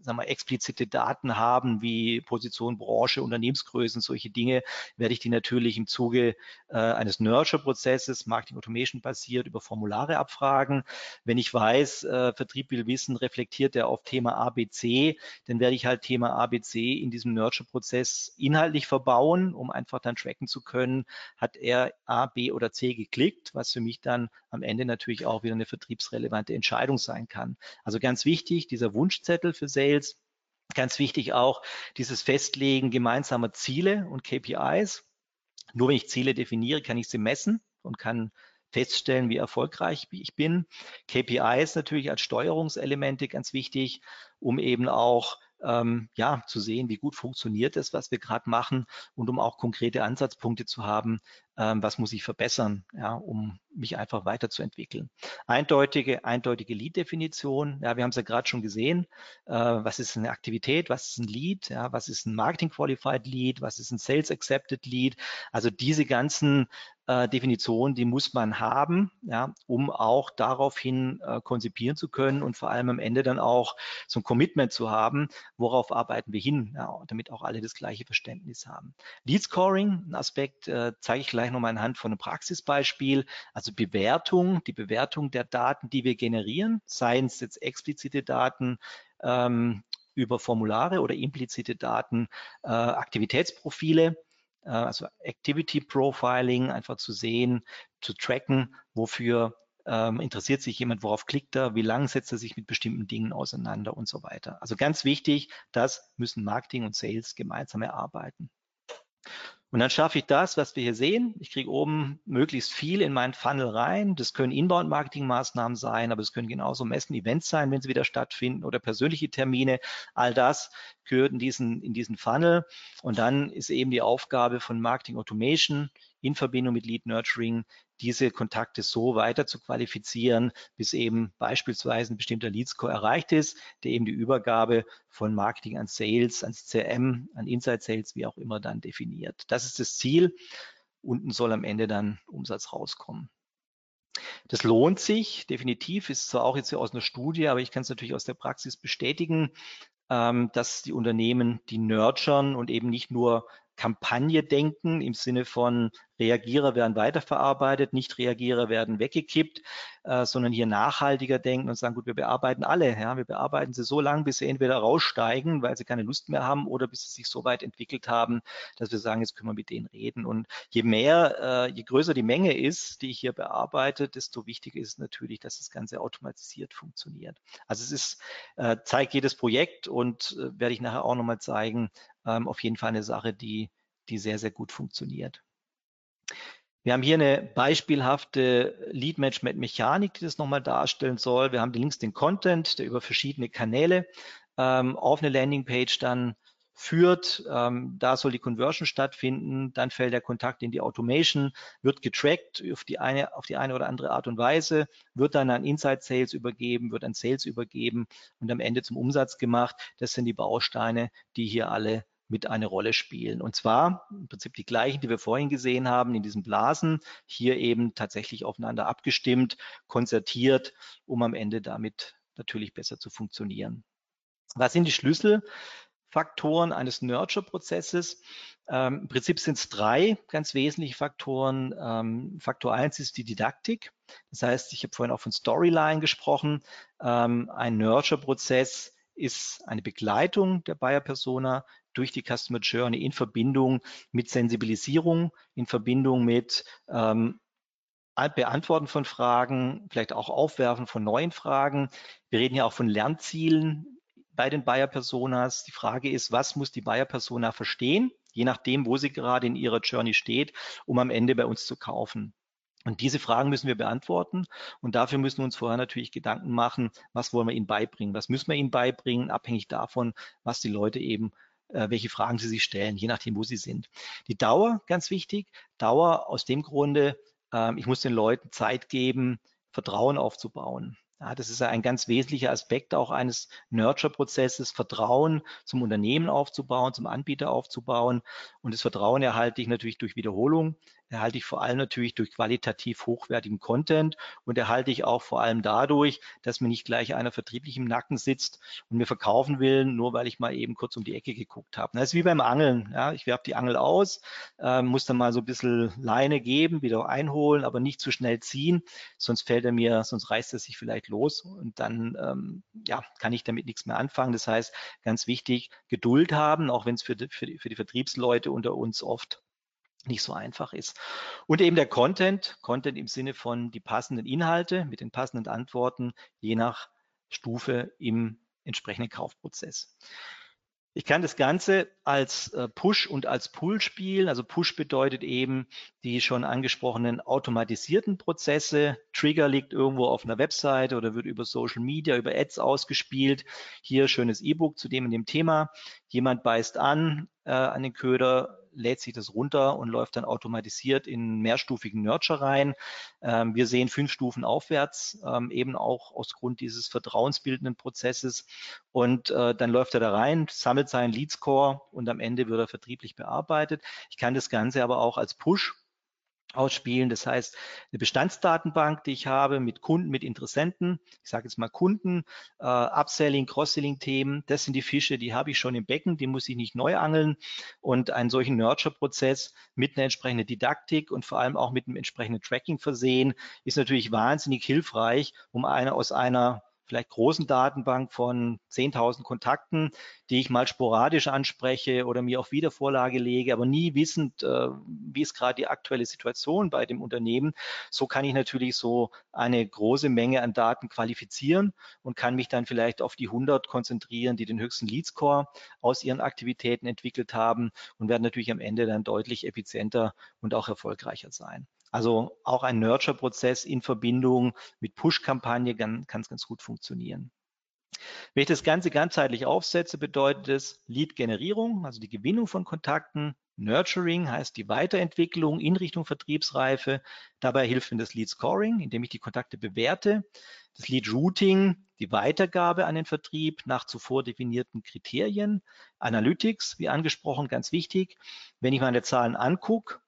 sagen wir, explizite Daten haben, wie Position, Branche, Unternehmensgrößen, solche Dinge, werde ich die natürlich im Zuge äh, eines Nurture-Prozesses, Marketing Automation basiert, über Formulare abfragen. Wenn ich weiß, äh, Vertrieb will wissen, reflektiert er auf Thema ABC, dann werde ich halt Thema ABC in diesem Nurture-Prozess inhaltlich verbauen, um einfach dann tracken zu können, hat er A, B oder C geklickt, was für mich dann am Ende natürlich auch wieder eine vertriebsrelevante Entscheidung sein kann. Also ganz wichtig, dieser Wunschzettel für Sales, ganz wichtig auch dieses Festlegen gemeinsamer Ziele und KPIs. Nur wenn ich Ziele definiere, kann ich sie messen und kann feststellen, wie erfolgreich ich bin. KPIs natürlich als Steuerungselemente ganz wichtig, um eben auch ähm, ja, zu sehen, wie gut funktioniert es, was wir gerade machen und um auch konkrete Ansatzpunkte zu haben, ähm, was muss ich verbessern, ja, um mich einfach weiterzuentwickeln. Eindeutige, eindeutige Lead-Definition, ja, wir haben es ja gerade schon gesehen, äh, was ist eine Aktivität, was ist ein Lead, ja, was ist ein Marketing-Qualified Lead, was ist ein Sales-Accepted Lead, also diese ganzen äh, Definition, die muss man haben, ja, um auch daraufhin äh, konzipieren zu können und vor allem am Ende dann auch so ein Commitment zu haben, worauf arbeiten wir hin, ja, damit auch alle das gleiche Verständnis haben. Lead Scoring, ein Aspekt, äh, zeige ich gleich nochmal anhand von einem Praxisbeispiel, also Bewertung, die Bewertung der Daten, die wir generieren, seien es jetzt explizite Daten, ähm, über Formulare oder implizite Daten, äh, Aktivitätsprofile, äh, also Activity Profiling, einfach zu sehen, zu tracken, wofür ähm, interessiert sich jemand, worauf klickt er, wie lange setzt er sich mit bestimmten Dingen auseinander und so weiter. Also ganz wichtig, das müssen Marketing und Sales gemeinsam erarbeiten. Und dann schaffe ich das, was wir hier sehen. Ich kriege oben möglichst viel in meinen Funnel rein. Das können Inbound-Marketing-Maßnahmen sein, aber es können genauso Messen-Events sein, wenn sie wieder stattfinden oder persönliche Termine. All das gehört in diesen, in diesen Funnel. Und dann ist eben die Aufgabe von Marketing Automation in Verbindung mit Lead Nurturing diese Kontakte so weiter zu qualifizieren, bis eben beispielsweise ein bestimmter Lead-Score erreicht ist, der eben die Übergabe von Marketing an Sales, ans CRM, an Inside Sales, wie auch immer dann definiert. Das ist das Ziel. Unten soll am Ende dann Umsatz rauskommen. Das lohnt sich definitiv, ist zwar auch jetzt hier aus einer Studie, aber ich kann es natürlich aus der Praxis bestätigen, ähm, dass die Unternehmen die nurturen und eben nicht nur Kampagne denken im Sinne von Reagierer werden weiterverarbeitet, Nicht-Reagierer werden weggekippt, äh, sondern hier nachhaltiger denken und sagen, gut, wir bearbeiten alle. Ja, wir bearbeiten sie so lange, bis sie entweder raussteigen, weil sie keine Lust mehr haben oder bis sie sich so weit entwickelt haben, dass wir sagen, jetzt können wir mit denen reden. Und je mehr, äh, je größer die Menge ist, die ich hier bearbeite, desto wichtiger ist natürlich, dass das Ganze automatisiert funktioniert. Also es ist, äh, zeigt jedes Projekt und äh, werde ich nachher auch nochmal zeigen, ähm, auf jeden Fall eine Sache, die, die sehr, sehr gut funktioniert. Wir haben hier eine beispielhafte Lead Management Mechanik, die das nochmal darstellen soll. Wir haben links den Content, der über verschiedene Kanäle ähm, auf eine Landingpage dann führt. Ähm, da soll die Conversion stattfinden. Dann fällt der Kontakt in die Automation, wird getrackt auf die eine, auf die eine oder andere Art und Weise, wird dann an Inside Sales übergeben, wird an Sales übergeben und am Ende zum Umsatz gemacht. Das sind die Bausteine, die hier alle mit eine Rolle spielen. Und zwar im Prinzip die gleichen, die wir vorhin gesehen haben in diesen Blasen, hier eben tatsächlich aufeinander abgestimmt, konzertiert, um am Ende damit natürlich besser zu funktionieren. Was sind die Schlüsselfaktoren eines Nurture-Prozesses? Ähm, Im Prinzip sind es drei ganz wesentliche Faktoren. Ähm, Faktor eins ist die Didaktik. Das heißt, ich habe vorhin auch von Storyline gesprochen. Ähm, ein Nurture-Prozess ist eine Begleitung der Buyer Persona durch die Customer Journey in Verbindung mit Sensibilisierung, in Verbindung mit ähm, Beantworten von Fragen, vielleicht auch Aufwerfen von neuen Fragen. Wir reden ja auch von Lernzielen bei den Buyer Personas. Die Frage ist, was muss die Buyer Persona verstehen, je nachdem, wo sie gerade in ihrer Journey steht, um am Ende bei uns zu kaufen. Und diese Fragen müssen wir beantworten. Und dafür müssen wir uns vorher natürlich Gedanken machen, was wollen wir ihnen beibringen? Was müssen wir ihnen beibringen, abhängig davon, was die Leute eben äh, welche Fragen sie sich stellen, je nachdem, wo sie sind. Die Dauer, ganz wichtig. Dauer aus dem Grunde, ähm, ich muss den Leuten Zeit geben, Vertrauen aufzubauen. Ja, das ist ein ganz wesentlicher Aspekt auch eines Nurture-Prozesses, Vertrauen zum Unternehmen aufzubauen, zum Anbieter aufzubauen. Und das Vertrauen erhalte ich natürlich durch Wiederholung erhalte ich vor allem natürlich durch qualitativ hochwertigen Content und erhalte ich auch vor allem dadurch, dass mir nicht gleich einer vertrieblich im Nacken sitzt und mir verkaufen will, nur weil ich mal eben kurz um die Ecke geguckt habe. Das ist wie beim Angeln. Ja, ich werfe die Angel aus, äh, muss dann mal so ein bisschen Leine geben, wieder einholen, aber nicht zu schnell ziehen, sonst fällt er mir, sonst reißt er sich vielleicht los und dann ähm, ja, kann ich damit nichts mehr anfangen. Das heißt, ganz wichtig, Geduld haben, auch wenn es für für, für die Vertriebsleute unter uns oft nicht so einfach ist. Und eben der Content, Content im Sinne von die passenden Inhalte mit den passenden Antworten, je nach Stufe im entsprechenden Kaufprozess. Ich kann das Ganze als äh, Push und als Pull spielen. Also Push bedeutet eben die schon angesprochenen automatisierten Prozesse. Trigger liegt irgendwo auf einer Webseite oder wird über Social Media, über Ads ausgespielt. Hier schönes E-Book zu dem in dem Thema. Jemand beißt an äh, an den Köder, lädt sich das runter und läuft dann automatisiert in mehrstufigen Nurture rein. Ähm, wir sehen fünf Stufen aufwärts, ähm, eben auch aus Grund dieses vertrauensbildenden Prozesses. Und äh, dann läuft er da rein, sammelt seinen Lead Score und am Ende wird er vertrieblich bearbeitet. Ich kann das Ganze aber auch als Push ausspielen. Das heißt, eine Bestandsdatenbank, die ich habe mit Kunden, mit Interessenten, ich sage jetzt mal Kunden, äh, Upselling, Cross-Selling-Themen, das sind die Fische, die habe ich schon im Becken, die muss ich nicht neu angeln. Und einen solchen Nurture-Prozess mit einer entsprechenden Didaktik und vor allem auch mit einem entsprechenden Tracking versehen, ist natürlich wahnsinnig hilfreich, um eine aus einer vielleicht großen Datenbank von 10.000 Kontakten, die ich mal sporadisch anspreche oder mir auf Wiedervorlage lege, aber nie wissend, äh, wie ist gerade die aktuelle Situation bei dem Unternehmen. So kann ich natürlich so eine große Menge an Daten qualifizieren und kann mich dann vielleicht auf die 100 konzentrieren, die den höchsten Lead Score aus ihren Aktivitäten entwickelt haben und werden natürlich am Ende dann deutlich effizienter und auch erfolgreicher sein. Also auch ein Nurture-Prozess in Verbindung mit Push-Kampagne kann es ganz gut funktionieren. Wenn ich das Ganze ganzheitlich aufsetze, bedeutet es Lead-Generierung, also die Gewinnung von Kontakten. Nurturing heißt die Weiterentwicklung in Richtung Vertriebsreife. Dabei hilft mir das Lead-Scoring, indem ich die Kontakte bewerte. Das Lead-Routing, die Weitergabe an den Vertrieb nach zuvor definierten Kriterien. Analytics, wie angesprochen, ganz wichtig. Wenn ich meine Zahlen angucke,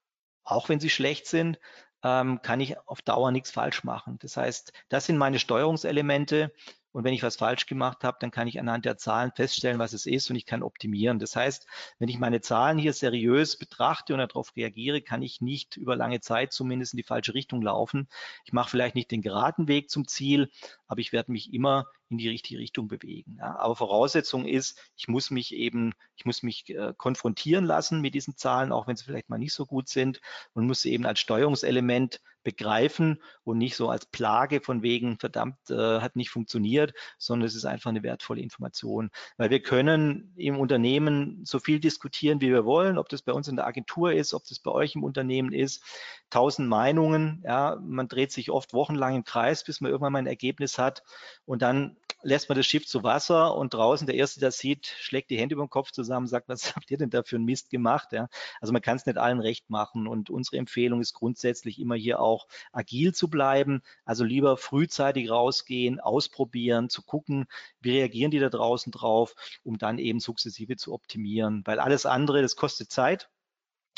auch wenn sie schlecht sind, ähm, kann ich auf Dauer nichts falsch machen. Das heißt, das sind meine Steuerungselemente. Und wenn ich was falsch gemacht habe, dann kann ich anhand der Zahlen feststellen, was es ist und ich kann optimieren. Das heißt, wenn ich meine Zahlen hier seriös betrachte und darauf reagiere, kann ich nicht über lange Zeit zumindest in die falsche Richtung laufen. Ich mache vielleicht nicht den geraden Weg zum Ziel, aber ich werde mich immer in die richtige Richtung bewegen. Ja. Aber Voraussetzung ist, ich muss mich eben, ich muss mich äh, konfrontieren lassen mit diesen Zahlen, auch wenn sie vielleicht mal nicht so gut sind und muss sie eben als Steuerungselement begreifen und nicht so als Plage von wegen, verdammt, äh, hat nicht funktioniert, sondern es ist einfach eine wertvolle Information. Weil wir können im Unternehmen so viel diskutieren, wie wir wollen, ob das bei uns in der Agentur ist, ob das bei euch im Unternehmen ist. Tausend Meinungen, ja, man dreht sich oft wochenlang im Kreis, bis man irgendwann mal ein Ergebnis hat und dann lässt man das Schiff zu Wasser und draußen der Erste, der sieht, schlägt die Hände über den Kopf zusammen, sagt, was habt ihr denn da für einen Mist gemacht? Ja? Also man kann es nicht allen recht machen und unsere Empfehlung ist grundsätzlich immer hier auch agil zu bleiben, also lieber frühzeitig rausgehen, ausprobieren, zu gucken, wie reagieren die da draußen drauf, um dann eben sukzessive zu optimieren, weil alles andere, das kostet Zeit,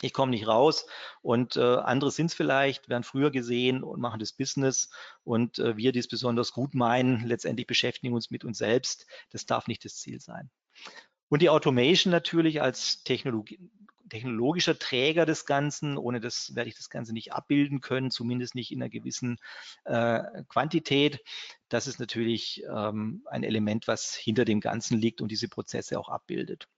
ich komme nicht raus und äh, andere sind es vielleicht, werden früher gesehen und machen das Business und äh, wir, die es besonders gut meinen, letztendlich beschäftigen uns mit uns selbst. Das darf nicht das Ziel sein. Und die Automation natürlich als Technologie, technologischer Träger des Ganzen. Ohne das werde ich das Ganze nicht abbilden können, zumindest nicht in einer gewissen äh, Quantität. Das ist natürlich ähm, ein Element, was hinter dem Ganzen liegt und diese Prozesse auch abbildet.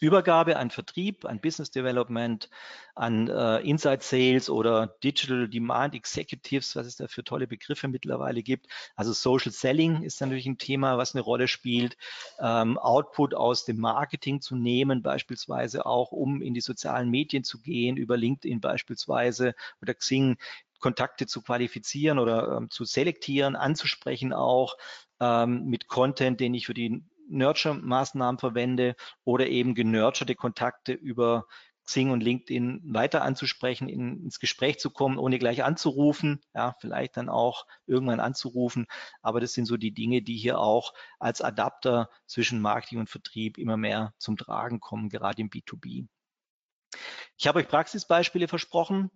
Übergabe an Vertrieb, an Business Development, an äh, Inside Sales oder Digital Demand Executives, was es da für tolle Begriffe mittlerweile gibt. Also Social Selling ist natürlich ein Thema, was eine Rolle spielt. Ähm, Output aus dem Marketing zu nehmen, beispielsweise auch, um in die sozialen Medien zu gehen, über LinkedIn beispielsweise oder Xing Kontakte zu qualifizieren oder ähm, zu selektieren, anzusprechen auch ähm, mit Content, den ich für die Nurture-Maßnahmen verwende oder eben genurturte Kontakte über Xing und LinkedIn weiter anzusprechen, in, ins Gespräch zu kommen, ohne gleich anzurufen, ja, vielleicht dann auch irgendwann anzurufen. Aber das sind so die Dinge, die hier auch als Adapter zwischen Marketing und Vertrieb immer mehr zum Tragen kommen, gerade im B2B. Ich habe euch Praxisbeispiele versprochen.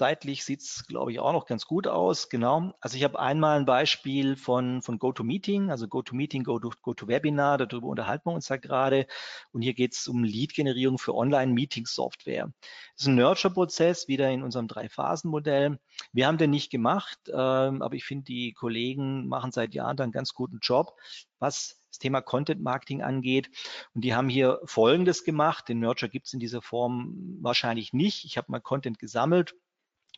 Zeitlich sieht es, glaube ich, auch noch ganz gut aus. Genau. Also ich habe einmal ein Beispiel von, von GoToMeeting, also GoToMeeting, GoToWebinar, darüber unterhalten wir uns da gerade. Und hier geht es um Lead-Generierung für Online-Meeting-Software. Das ist ein Nurture-Prozess, wieder in unserem Drei-Phasen-Modell. Wir haben den nicht gemacht, ähm, aber ich finde, die Kollegen machen seit Jahren da einen ganz guten Job, was das Thema Content Marketing angeht. Und die haben hier Folgendes gemacht. Den Nurture gibt es in dieser Form wahrscheinlich nicht. Ich habe mal Content gesammelt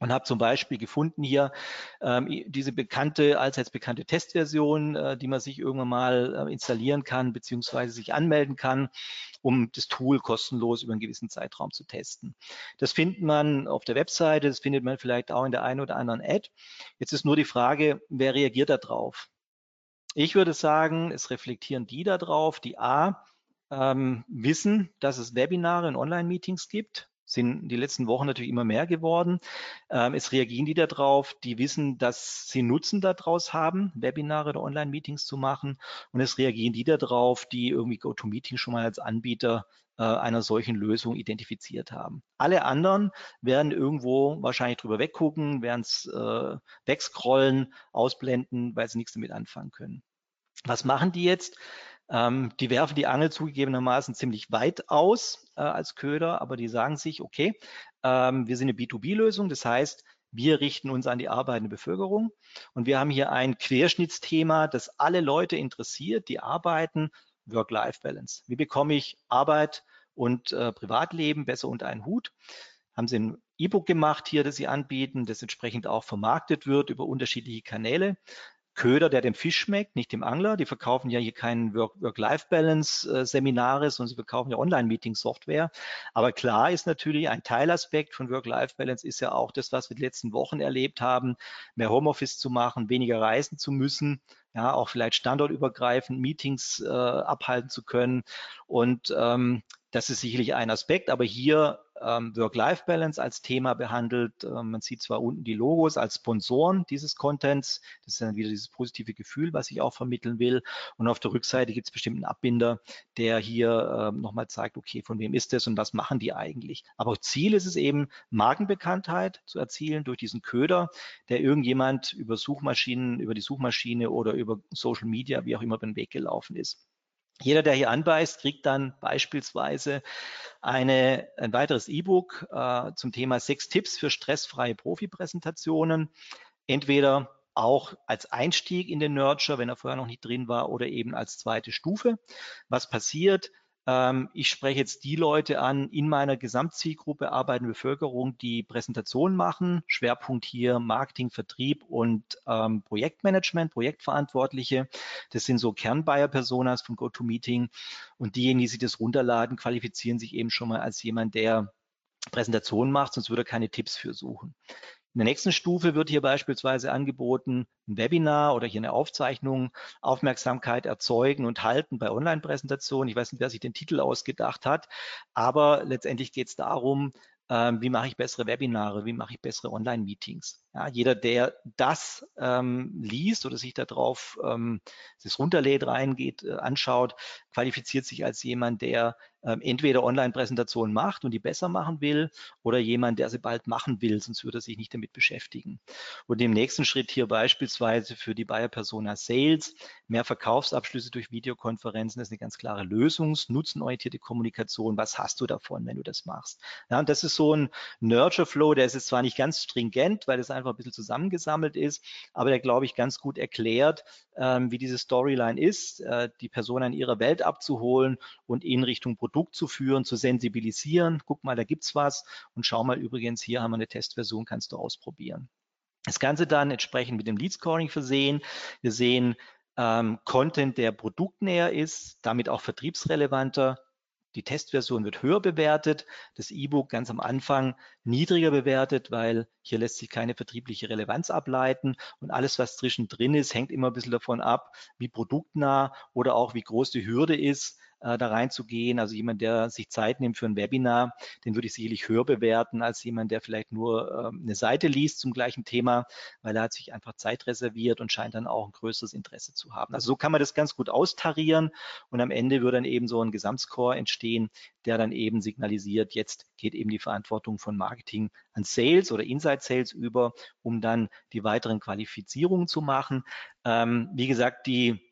und habe zum Beispiel gefunden hier ähm, diese bekannte, allseits bekannte Testversion, äh, die man sich irgendwann mal äh, installieren kann, beziehungsweise sich anmelden kann, um das Tool kostenlos über einen gewissen Zeitraum zu testen. Das findet man auf der Webseite, das findet man vielleicht auch in der einen oder anderen Ad. Jetzt ist nur die Frage, wer reagiert da drauf? Ich würde sagen, es reflektieren die da drauf, die A, ähm, wissen, dass es Webinare und Online-Meetings gibt, sind die letzten Wochen natürlich immer mehr geworden. Ähm, es reagieren die darauf, die wissen, dass sie Nutzen daraus haben, Webinare oder Online-Meetings zu machen. Und es reagieren die darauf, die irgendwie GoToMeeting schon mal als Anbieter äh, einer solchen Lösung identifiziert haben. Alle anderen werden irgendwo wahrscheinlich drüber weggucken, werden es äh, wegscrollen, ausblenden, weil sie nichts damit anfangen können. Was machen die jetzt? Ähm, die werfen die Angel zugegebenermaßen ziemlich weit aus äh, als Köder, aber die sagen sich, okay, ähm, wir sind eine B2B-Lösung, das heißt, wir richten uns an die arbeitende Bevölkerung und wir haben hier ein Querschnittsthema, das alle Leute interessiert, die arbeiten, Work-Life-Balance. Wie bekomme ich Arbeit und äh, Privatleben besser unter einen Hut? Haben sie ein E-Book gemacht hier, das sie anbieten, das entsprechend auch vermarktet wird über unterschiedliche Kanäle. Köder, der dem Fisch schmeckt, nicht dem Angler. Die verkaufen ja hier keinen Work-Life-Balance-Seminare, sondern sie verkaufen ja Online-Meeting-Software. Aber klar ist natürlich, ein Teilaspekt von Work-Life-Balance ist ja auch das, was wir die letzten Wochen erlebt haben, mehr Homeoffice zu machen, weniger reisen zu müssen, ja, auch vielleicht standortübergreifend Meetings äh, abhalten zu können. Und ähm, das ist sicherlich ein Aspekt, aber hier ähm, Work-Life-Balance als Thema behandelt. Ähm, man sieht zwar unten die Logos als Sponsoren dieses Contents. Das ist dann wieder dieses positive Gefühl, was ich auch vermitteln will. Und auf der Rückseite gibt es bestimmten Abbinder, der hier ähm, nochmal zeigt, okay, von wem ist das und was machen die eigentlich. Aber Ziel ist es eben, Markenbekanntheit zu erzielen durch diesen Köder, der irgendjemand über Suchmaschinen, über die Suchmaschine oder über Social Media, wie auch immer, den Weg gelaufen ist. Jeder, der hier anbeißt, kriegt dann beispielsweise eine, ein weiteres E-Book äh, zum Thema sechs Tipps für stressfreie Profi-Präsentationen. Entweder auch als Einstieg in den Nurture, wenn er vorher noch nicht drin war, oder eben als zweite Stufe. Was passiert? Ähm, ich spreche jetzt die Leute an in meiner Gesamtzielgruppe arbeitende Bevölkerung, die Präsentationen machen. Schwerpunkt hier Marketing, Vertrieb und ähm, Projektmanagement, Projektverantwortliche. Das sind so Kernbuyer-Personas von GoToMeeting. Und diejenigen, die sich das runterladen, qualifizieren sich eben schon mal als jemand, der Präsentationen macht, sonst würde er keine Tipps für suchen. In der nächsten Stufe wird hier beispielsweise angeboten, ein Webinar oder hier eine Aufzeichnung, Aufmerksamkeit erzeugen und halten bei Online-Präsentationen. Ich weiß nicht, wer sich den Titel ausgedacht hat, aber letztendlich geht es darum, ähm, wie mache ich bessere Webinare, wie mache ich bessere Online-Meetings. Ja, jeder, der das ähm, liest oder sich darauf ähm, das runterlädt, reingeht, äh, anschaut, qualifiziert sich als jemand, der ähm, entweder Online-Präsentationen macht und die besser machen will oder jemand, der sie bald machen will, sonst würde er sich nicht damit beschäftigen. Und im nächsten Schritt hier beispielsweise für die Bayer Persona Sales, mehr Verkaufsabschlüsse durch Videokonferenzen, das ist eine ganz klare Lösungs-, nutzenorientierte Kommunikation. Was hast du davon, wenn du das machst? Ja, und das ist so ein Nurture Flow, der ist jetzt zwar nicht ganz stringent, weil das einfach ein bisschen zusammengesammelt ist, aber der, glaube ich, ganz gut erklärt, ähm, wie diese Storyline ist, äh, die Person in ihrer Welt abzuholen und in Richtung Produkt zu führen, zu sensibilisieren. Guck mal, da gibt's was und schau mal übrigens, hier haben wir eine Testversion, kannst du ausprobieren. Das Ganze dann entsprechend mit dem Lead Scoring versehen. Wir sehen ähm, Content, der produktnäher ist, damit auch vertriebsrelevanter, die Testversion wird höher bewertet, das E-Book ganz am Anfang niedriger bewertet, weil hier lässt sich keine vertriebliche Relevanz ableiten und alles, was zwischendrin ist, hängt immer ein bisschen davon ab, wie produktnah oder auch wie groß die Hürde ist, äh, da reinzugehen. Also jemand, der sich Zeit nimmt für ein Webinar, den würde ich sicherlich höher bewerten als jemand, der vielleicht nur äh, eine Seite liest zum gleichen Thema, weil er hat sich einfach Zeit reserviert und scheint dann auch ein größeres Interesse zu haben. Also so kann man das ganz gut austarieren und am Ende würde dann eben so ein Gesamtscore entstehen, der dann eben signalisiert, jetzt geht eben die Verantwortung von Marketing an Sales oder Inside Sales über, um dann die weiteren Qualifizierungen zu machen. Ähm, wie gesagt, die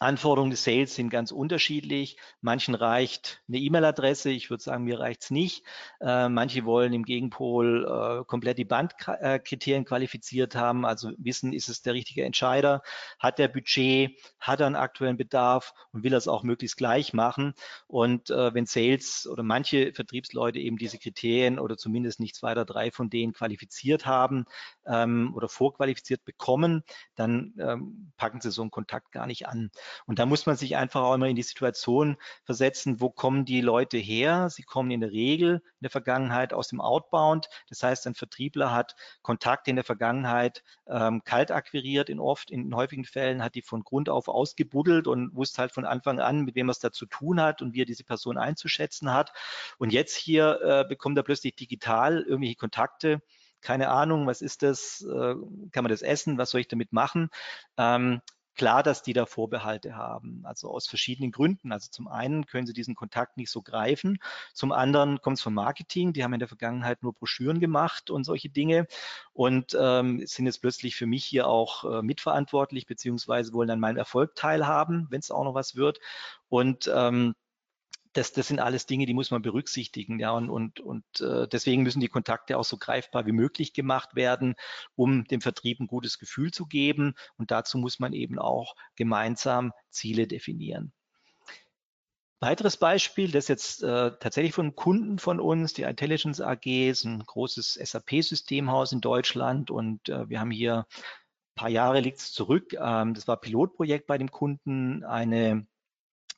Anforderungen des Sales sind ganz unterschiedlich. Manchen reicht eine E-Mail-Adresse. Ich würde sagen, mir reicht's nicht. Äh, manche wollen im Gegenpol äh, komplett die Bandkriterien qualifiziert haben. Also wissen, ist es der richtige Entscheider? Hat der Budget? Hat er einen aktuellen Bedarf? Und will es auch möglichst gleich machen? Und äh, wenn Sales oder manche Vertriebsleute eben diese Kriterien oder zumindest nicht zwei oder drei von denen qualifiziert haben ähm, oder vorqualifiziert bekommen, dann ähm, packen sie so einen Kontakt gar nicht an. Und da muss man sich einfach auch immer in die Situation versetzen, wo kommen die Leute her? Sie kommen in der Regel in der Vergangenheit aus dem Outbound. Das heißt, ein Vertriebler hat Kontakte in der Vergangenheit ähm, kalt akquiriert, in oft, in häufigen Fällen hat die von Grund auf ausgebuddelt und wusste halt von Anfang an, mit wem er es da zu tun hat und wie er diese Person einzuschätzen hat. Und jetzt hier äh, bekommt er plötzlich digital irgendwelche Kontakte, keine Ahnung, was ist das, äh, kann man das essen, was soll ich damit machen? Klar, dass die da Vorbehalte haben. Also aus verschiedenen Gründen. Also zum einen können sie diesen Kontakt nicht so greifen. Zum anderen kommt es vom Marketing. Die haben in der Vergangenheit nur Broschüren gemacht und solche Dinge und ähm, sind jetzt plötzlich für mich hier auch äh, mitverantwortlich, beziehungsweise wollen an meinem Erfolg teilhaben, wenn es auch noch was wird. Und ähm, das, das sind alles Dinge, die muss man berücksichtigen. Ja, und, und, und äh, deswegen müssen die Kontakte auch so greifbar wie möglich gemacht werden, um dem Vertrieb ein gutes Gefühl zu geben. Und dazu muss man eben auch gemeinsam Ziele definieren. Weiteres Beispiel, das jetzt äh, tatsächlich von Kunden von uns, die Intelligence AG ist ein großes SAP-Systemhaus in Deutschland und äh, wir haben hier ein paar Jahre liegt es zurück. Ähm, das war Pilotprojekt bei dem Kunden, eine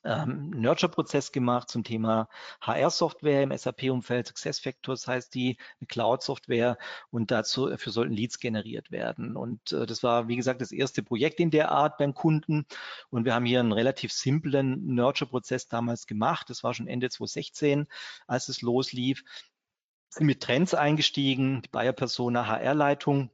ähm, Nurture-Prozess gemacht zum Thema HR-Software im SAP-Umfeld. SuccessFactors heißt die, Cloud-Software und dazu dafür sollten Leads generiert werden. Und äh, das war, wie gesagt, das erste Projekt in der Art beim Kunden. Und wir haben hier einen relativ simplen Nurture-Prozess damals gemacht. Das war schon Ende 2016, als es loslief. sind mit Trends eingestiegen, die Bayer Persona HR-Leitung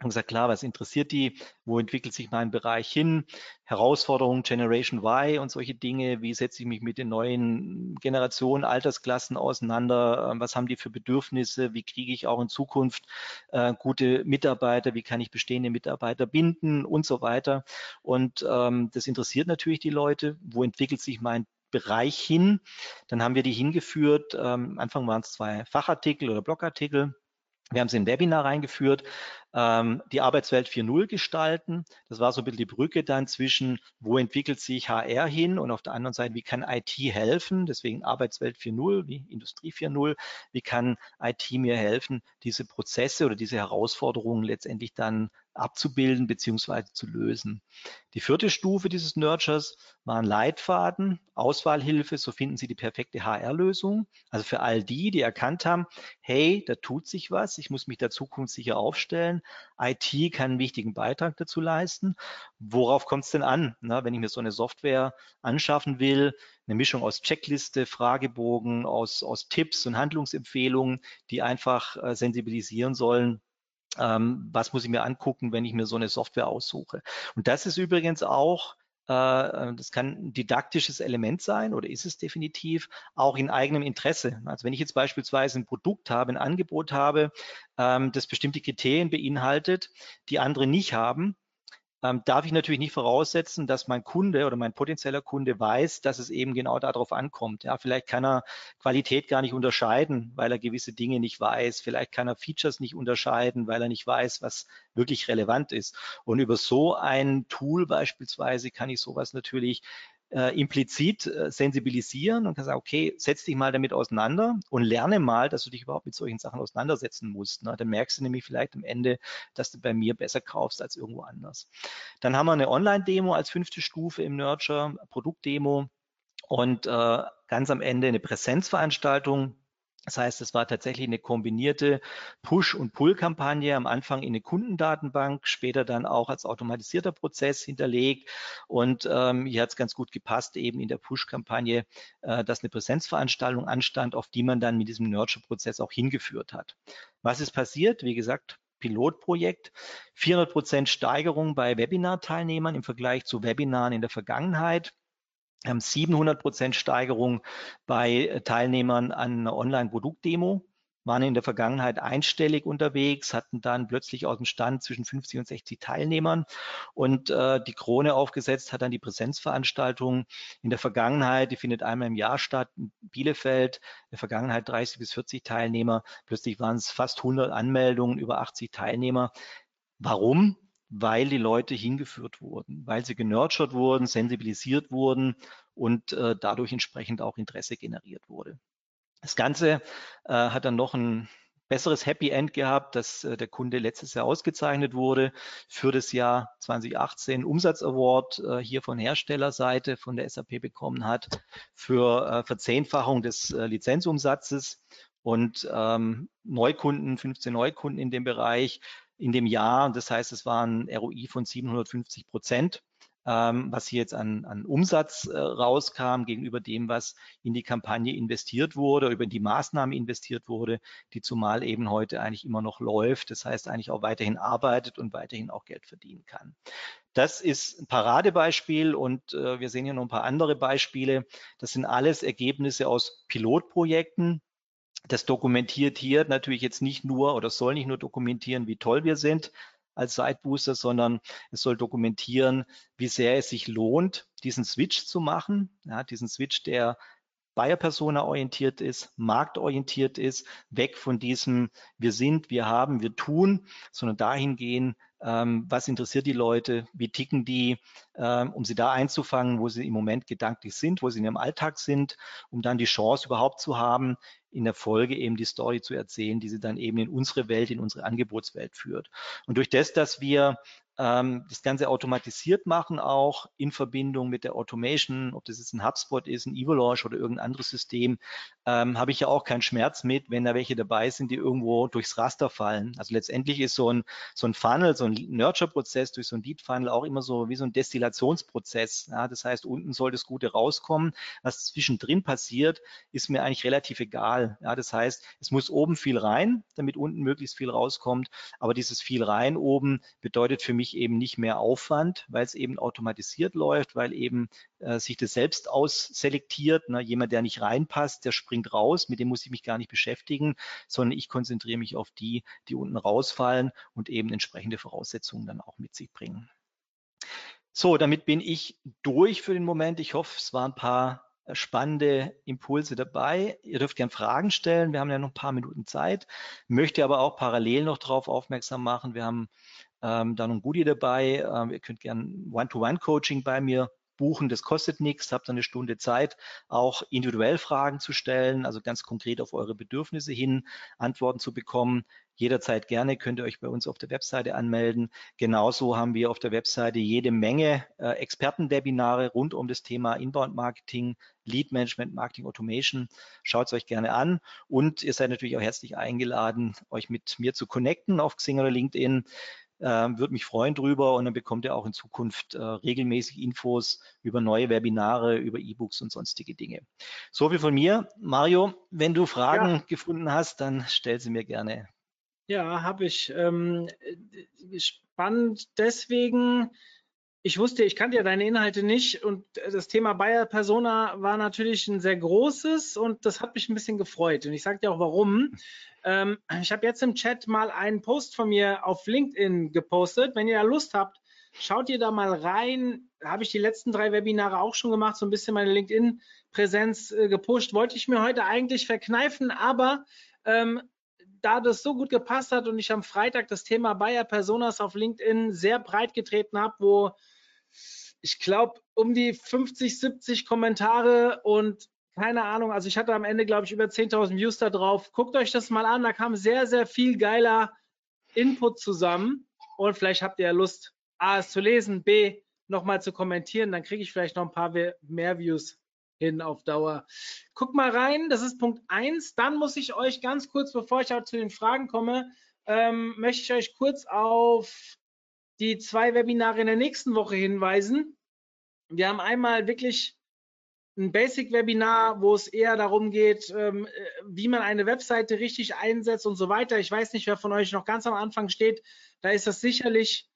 haben gesagt, klar, was interessiert die? Wo entwickelt sich mein Bereich hin? Herausforderungen, Generation Y und solche Dinge. Wie setze ich mich mit den neuen Generationen, Altersklassen auseinander? Ähm, was haben die für Bedürfnisse? Wie kriege ich auch in Zukunft äh, gute Mitarbeiter? Wie kann ich bestehende Mitarbeiter binden und so weiter? Und ähm, das interessiert natürlich die Leute. Wo entwickelt sich mein Bereich hin? Dann haben wir die hingeführt. Ähm, am Anfang waren es zwei Fachartikel oder Blogartikel wir haben sie in ein Webinar reingeführt, ähm, die Arbeitswelt 4.0 gestalten. Das war so ein bisschen die Brücke dann zwischen, wo entwickelt sich HR hin und auf der anderen Seite, wie kann IT helfen? Deswegen Arbeitswelt 4.0, wie Industrie 4.0. Wie kann IT mir helfen, diese Prozesse oder diese Herausforderungen letztendlich dann abzubilden beziehungsweise zu lösen. Die vierte Stufe dieses Nurtures war ein Leitfaden, Auswahlhilfe, so finden Sie die perfekte HR-Lösung. Also für all die, die erkannt haben, hey, da tut sich was, ich muss mich da zukunftssicher aufstellen. IT kann einen wichtigen Beitrag dazu leisten. Worauf kommt es denn an, na, wenn ich mir so eine Software anschaffen will? Eine Mischung aus Checkliste, Fragebogen, aus, aus Tipps und Handlungsempfehlungen, die einfach äh, sensibilisieren sollen, ähm, was muss ich mir angucken, wenn ich mir so eine Software aussuche. Und das ist übrigens auch das kann ein didaktisches Element sein oder ist es definitiv auch in eigenem Interesse. Also wenn ich jetzt beispielsweise ein Produkt habe, ein Angebot habe, ähm, das bestimmte Kriterien beinhaltet, die andere nicht haben, ähm, darf ich natürlich nicht voraussetzen, dass mein Kunde oder mein potenzieller Kunde weiß, dass es eben genau darauf ankommt. Ja, vielleicht kann er Qualität gar nicht unterscheiden, weil er gewisse Dinge nicht weiß. Vielleicht kann er Features nicht unterscheiden, weil er nicht weiß, was wirklich relevant ist. Und über so ein Tool beispielsweise kann ich sowas natürlich äh, implizit äh, sensibilisieren und kann sagen, okay, setz dich mal damit auseinander und lerne mal, dass du dich überhaupt mit solchen Sachen auseinandersetzen musst. Ne? Dann merkst du nämlich vielleicht am Ende, dass du bei mir besser kaufst als irgendwo anders. Dann haben wir eine Online-Demo als fünfte Stufe im Nurture, Produktdemo und äh, ganz am Ende eine Präsenzveranstaltung das heißt, es war tatsächlich eine kombinierte Push- und Pull-Kampagne, am Anfang in eine Kundendatenbank, später dann auch als automatisierter Prozess hinterlegt. Und ähm, hier hat es ganz gut gepasst, eben in der Push-Kampagne, äh, dass eine Präsenzveranstaltung anstand, auf die man dann mit diesem Nurture-Prozess auch hingeführt hat. Was ist passiert? Wie gesagt, Pilotprojekt, 400 Prozent Steigerung bei Webinar-Teilnehmern im Vergleich zu Webinaren in der Vergangenheit. Wir haben 700 Prozent Steigerung bei äh, Teilnehmern an einer Online-Produktdemo, waren in der Vergangenheit einstellig unterwegs, hatten dann plötzlich aus dem Stand zwischen 50 und 60 Teilnehmern und äh, die Krone aufgesetzt hat dann die Präsenzveranstaltung. In der Vergangenheit, die findet einmal im Jahr statt, in Bielefeld, in der Vergangenheit 30 bis 40 Teilnehmer, plötzlich waren es fast 100 Anmeldungen, über 80 Teilnehmer. Warum? Weil die Leute hingeführt wurden, weil sie genurtured wurden, sensibilisiert wurden und äh, dadurch entsprechend auch Interesse generiert wurde. Das Ganze äh, hat dann noch ein besseres Happy End gehabt, dass äh, der Kunde letztes Jahr ausgezeichnet wurde für das Jahr 2018 Umsatz Award äh, hier von Herstellerseite von der SAP bekommen hat für äh, Verzehnfachung des äh, Lizenzumsatzes und ähm, Neukunden, 15 Neukunden in dem Bereich in dem Jahr. Das heißt, es war ein ROI von 750 Prozent, ähm, was hier jetzt an, an Umsatz äh, rauskam gegenüber dem, was in die Kampagne investiert wurde, über die Maßnahme investiert wurde, die zumal eben heute eigentlich immer noch läuft. Das heißt, eigentlich auch weiterhin arbeitet und weiterhin auch Geld verdienen kann. Das ist ein Paradebeispiel und äh, wir sehen hier noch ein paar andere Beispiele. Das sind alles Ergebnisse aus Pilotprojekten, das dokumentiert hier natürlich jetzt nicht nur oder soll nicht nur dokumentieren, wie toll wir sind als Sidebooster, sondern es soll dokumentieren, wie sehr es sich lohnt, diesen Switch zu machen, ja, diesen Switch, der Buyer-Persona orientiert ist, marktorientiert ist, weg von diesem wir sind, wir haben, wir tun, sondern dahin gehen, ähm, was interessiert die Leute, wie ticken die, um sie da einzufangen, wo sie im Moment gedanklich sind, wo sie in ihrem Alltag sind, um dann die Chance überhaupt zu haben, in der Folge eben die Story zu erzählen, die sie dann eben in unsere Welt, in unsere Angebotswelt führt. Und durch das, dass wir ähm, das Ganze automatisiert machen, auch in Verbindung mit der Automation, ob das jetzt ein HubSpot ist, ein Evolush oder irgendein anderes System, ähm, habe ich ja auch keinen Schmerz mit, wenn da welche dabei sind, die irgendwo durchs Raster fallen. Also letztendlich ist so ein, so ein Funnel, so ein Nurture-Prozess durch so ein Lead-Funnel auch immer so wie so ein Destillat Destillationsprozess. Ja, das heißt, unten soll das Gute rauskommen. Was zwischendrin passiert, ist mir eigentlich relativ egal. Ja, das heißt, es muss oben viel rein, damit unten möglichst viel rauskommt. Aber dieses viel rein oben bedeutet für mich eben nicht mehr Aufwand, weil es eben automatisiert läuft, weil eben äh, sich das selbst ausselektiert. Ne? Jemand, der nicht reinpasst, der springt raus, mit dem muss ich mich gar nicht beschäftigen, sondern ich konzentriere mich auf die, die unten rausfallen und eben entsprechende Voraussetzungen dann auch mit sich bringen. So, damit bin ich durch für den Moment. Ich hoffe, es waren ein paar äh, spannende Impulse dabei. Ihr dürft gerne Fragen stellen. Wir haben ja noch ein paar Minuten Zeit. Möchte aber auch parallel noch darauf aufmerksam machen. Wir haben ähm, da noch ein Goodie dabei. Ähm, ihr könnt gerne One-to-One-Coaching bei mir buchen. Das kostet nichts, habt eine Stunde Zeit, auch individuell Fragen zu stellen, also ganz konkret auf eure Bedürfnisse hin Antworten zu bekommen. Jederzeit gerne könnt ihr euch bei uns auf der Webseite anmelden. Genauso haben wir auf der Webseite jede Menge äh, Expertenwebinare rund um das Thema Inbound Marketing, Lead Management, Marketing Automation. Schaut es euch gerne an und ihr seid natürlich auch herzlich eingeladen, euch mit mir zu connecten auf Xing oder LinkedIn. Ähm, Würde mich freuen drüber und dann bekommt ihr auch in Zukunft äh, regelmäßig Infos über neue Webinare, über E-Books und sonstige Dinge. So viel von mir. Mario, wenn du Fragen ja. gefunden hast, dann stell sie mir gerne. Ja, habe ich. Ähm, spannend deswegen, ich wusste, ich kannte ja deine Inhalte nicht und das Thema Bayer Persona war natürlich ein sehr großes und das hat mich ein bisschen gefreut. Und ich sage dir auch warum. Ähm, ich habe jetzt im Chat mal einen Post von mir auf LinkedIn gepostet. Wenn ihr da Lust habt, schaut ihr da mal rein. Habe ich die letzten drei Webinare auch schon gemacht, so ein bisschen meine LinkedIn-Präsenz äh, gepusht. Wollte ich mir heute eigentlich verkneifen, aber ähm, da das so gut gepasst hat und ich am Freitag das Thema Bayer Personas auf LinkedIn sehr breit getreten habe, wo ich glaube, um die 50, 70 Kommentare und keine Ahnung, also ich hatte am Ende, glaube ich, über 10.000 Views da drauf. Guckt euch das mal an, da kam sehr, sehr viel geiler Input zusammen und vielleicht habt ihr ja Lust, A, es zu lesen, B, nochmal zu kommentieren, dann kriege ich vielleicht noch ein paar mehr Views hin auf Dauer. Guckt mal rein, das ist Punkt 1. Dann muss ich euch ganz kurz, bevor ich auch zu den Fragen komme, ähm, möchte ich euch kurz auf die zwei Webinare in der nächsten Woche hinweisen. Wir haben einmal wirklich ein Basic-Webinar, wo es eher darum geht, ähm, wie man eine Webseite richtig einsetzt und so weiter. Ich weiß nicht, wer von euch noch ganz am Anfang steht. Da ist das sicherlich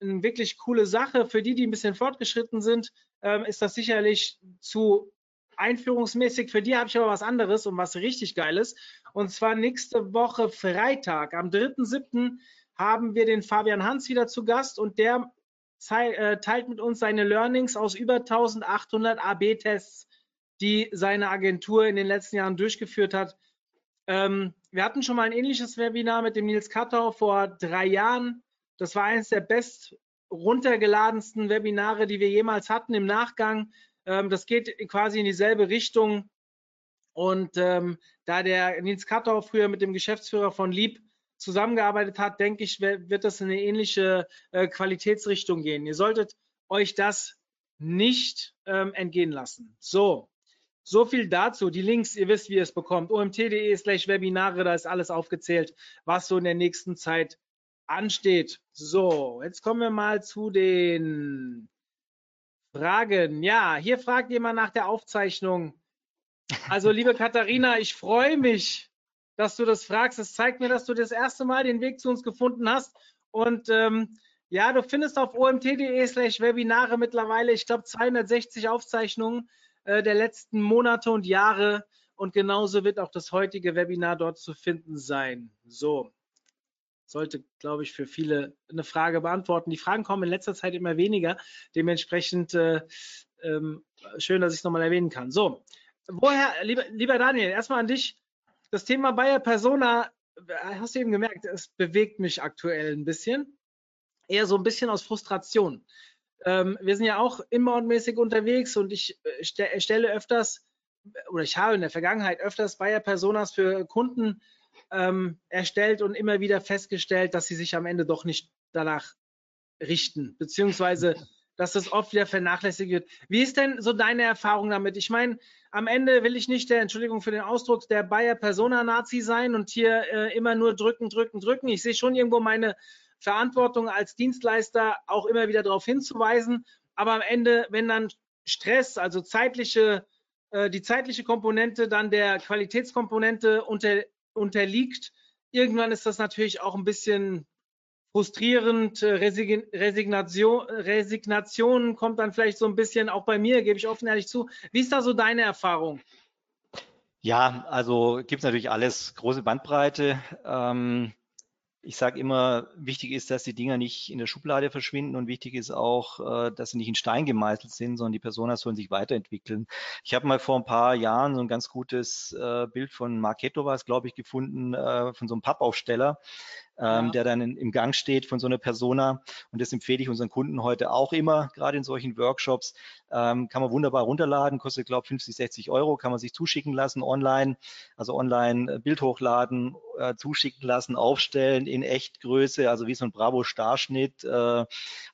eine wirklich coole Sache. Für die, die ein bisschen fortgeschritten sind, ähm, ist das sicherlich zu einführungsmäßig. Für die habe ich aber was anderes und was richtig Geiles. Und zwar nächste Woche Freitag, am 3.7 haben wir den Fabian Hans wieder zu Gast und der äh, teilt mit uns seine Learnings aus über 1800 AB-Tests, die seine Agentur in den letzten Jahren durchgeführt hat. Ähm, wir hatten schon mal ein ähnliches Webinar mit dem Nils Kattau vor drei Jahren. Das war eines der best runtergeladensten Webinare, die wir jemals hatten im Nachgang. Ähm, das geht quasi in dieselbe Richtung. Und ähm, da der Nils Kattau früher mit dem Geschäftsführer von Lieb zusammengearbeitet hat, denke ich, wird das in eine ähnliche äh, Qualitätsrichtung gehen. Ihr solltet euch das nicht ähm, entgehen lassen. So, so viel dazu. Die Links, ihr wisst, wie ihr es bekommt. omt.de slash Webinare, da ist alles aufgezählt, was so in der nächsten Zeit ansteht. So, jetzt kommen wir mal zu den Fragen. Ja, hier fragt jemand nach der Aufzeichnung. Also, liebe Katharina, ich freue mich, dass du das fragst. Das zeigt mir, dass du das erste Mal den Weg zu uns gefunden hast. Und ähm, ja, du findest auf omt.de slash Webinare mittlerweile, ich glaube, 260 Aufzeichnungen äh, der letzten Monate und Jahre. Und genauso wird auch das heutige Webinar dort zu finden sein. So, sollte, glaube ich, für viele eine Frage beantworten. Die Fragen kommen in letzter Zeit immer weniger. Dementsprechend äh, ähm, schön, dass ich es nochmal erwähnen kann. So, woher, lieber, lieber Daniel, erstmal an dich das Thema Bayer Persona, hast du eben gemerkt, es bewegt mich aktuell ein bisschen. Eher so ein bisschen aus Frustration. Ähm, wir sind ja auch inbound-mäßig unterwegs und ich äh, st stelle öfters, oder ich habe in der Vergangenheit öfters Bayer Personas für Kunden ähm, erstellt und immer wieder festgestellt, dass sie sich am Ende doch nicht danach richten, beziehungsweise [laughs] dass das oft wieder vernachlässigt wird. Wie ist denn so deine Erfahrung damit? Ich meine, am Ende will ich nicht der, Entschuldigung für den Ausdruck, der Bayer Persona-Nazi sein und hier äh, immer nur drücken, drücken, drücken. Ich sehe schon irgendwo meine Verantwortung als Dienstleister auch immer wieder darauf hinzuweisen. aber am Ende, wenn dann Stress, also zeitliche, äh, die zeitliche Komponente dann der Qualitätskomponente unter, unterliegt, irgendwann ist das natürlich auch ein bisschen frustrierend. Äh, Resign Resignation, Resignation kommt dann vielleicht so ein bisschen auch bei mir, gebe ich offen ehrlich zu. Wie ist da so deine Erfahrung? Ja, also gibt es natürlich alles, große Bandbreite. Ähm, ich sage immer, wichtig ist, dass die Dinger nicht in der Schublade verschwinden und wichtig ist auch, äh, dass sie nicht in Stein gemeißelt sind, sondern die Personas sollen sich weiterentwickeln. Ich habe mal vor ein paar Jahren so ein ganz gutes äh, Bild von Marketo es, glaube ich, gefunden, äh, von so einem Pappaufsteller, ähm, ja. der dann in, im Gang steht von so einer Persona. Und das empfehle ich unseren Kunden heute auch immer, gerade in solchen Workshops. Ähm, kann man wunderbar runterladen, kostet, glaube ich, 50, 60 Euro, kann man sich zuschicken lassen online, also online äh, Bild hochladen, äh, zuschicken lassen, aufstellen in Echtgröße, also wie so ein Bravo-Starschnitt äh,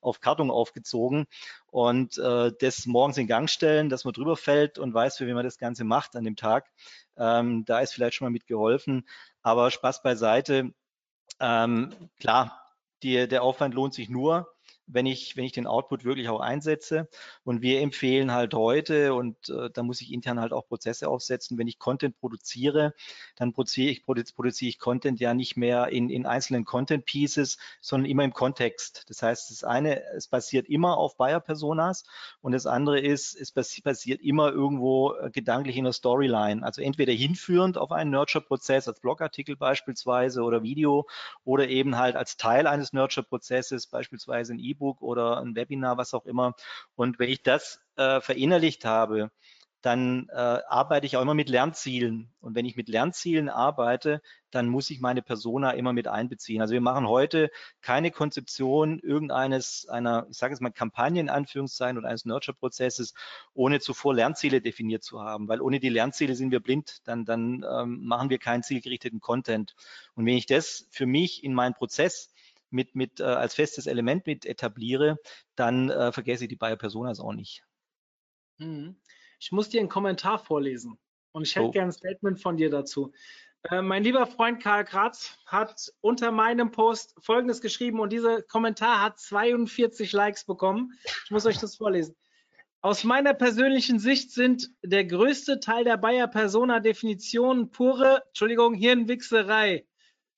auf Karton aufgezogen und äh, das morgens in Gang stellen, dass man drüber fällt und weiß, für wen man das Ganze macht an dem Tag. Ähm, da ist vielleicht schon mal mitgeholfen. Aber Spaß beiseite. Ähm, klar, die, der Aufwand lohnt sich nur, wenn ich, wenn ich den Output wirklich auch einsetze. Und wir empfehlen halt heute, und äh, da muss ich intern halt auch Prozesse aufsetzen, wenn ich Content produziere, dann produziere ich, produziere ich Content ja nicht mehr in, in einzelnen Content Pieces, sondern immer im Kontext. Das heißt, das eine, es basiert immer auf Buyer Personas und das andere ist, es basiert immer irgendwo äh, gedanklich in der Storyline. Also entweder hinführend auf einen Nurture-Prozess als Blogartikel beispielsweise oder Video oder eben halt als Teil eines Nurture-Prozesses, beispielsweise ein E E-Book oder ein Webinar, was auch immer. Und wenn ich das äh, verinnerlicht habe, dann äh, arbeite ich auch immer mit Lernzielen. Und wenn ich mit Lernzielen arbeite, dann muss ich meine Persona immer mit einbeziehen. Also wir machen heute keine Konzeption irgendeines einer, ich sage es mal, Kampagne in Anführungszeichen oder eines Nurture-Prozesses, ohne zuvor Lernziele definiert zu haben. Weil ohne die Lernziele sind wir blind, dann, dann ähm, machen wir keinen zielgerichteten Content. Und wenn ich das für mich in meinen Prozess mit, mit äh, als festes Element mit etabliere, dann äh, vergesse ich die Buyer Personas auch nicht. Mhm. Ich muss dir einen Kommentar vorlesen und ich hätte oh. gerne ein Statement von dir dazu. Äh, mein lieber Freund Karl Kratz hat unter meinem Post Folgendes geschrieben und dieser Kommentar hat 42 Likes bekommen. Ich muss euch das vorlesen. Aus meiner persönlichen Sicht sind der größte Teil der Bayer Persona Definitionen pure, Entschuldigung, Hirnwichserei.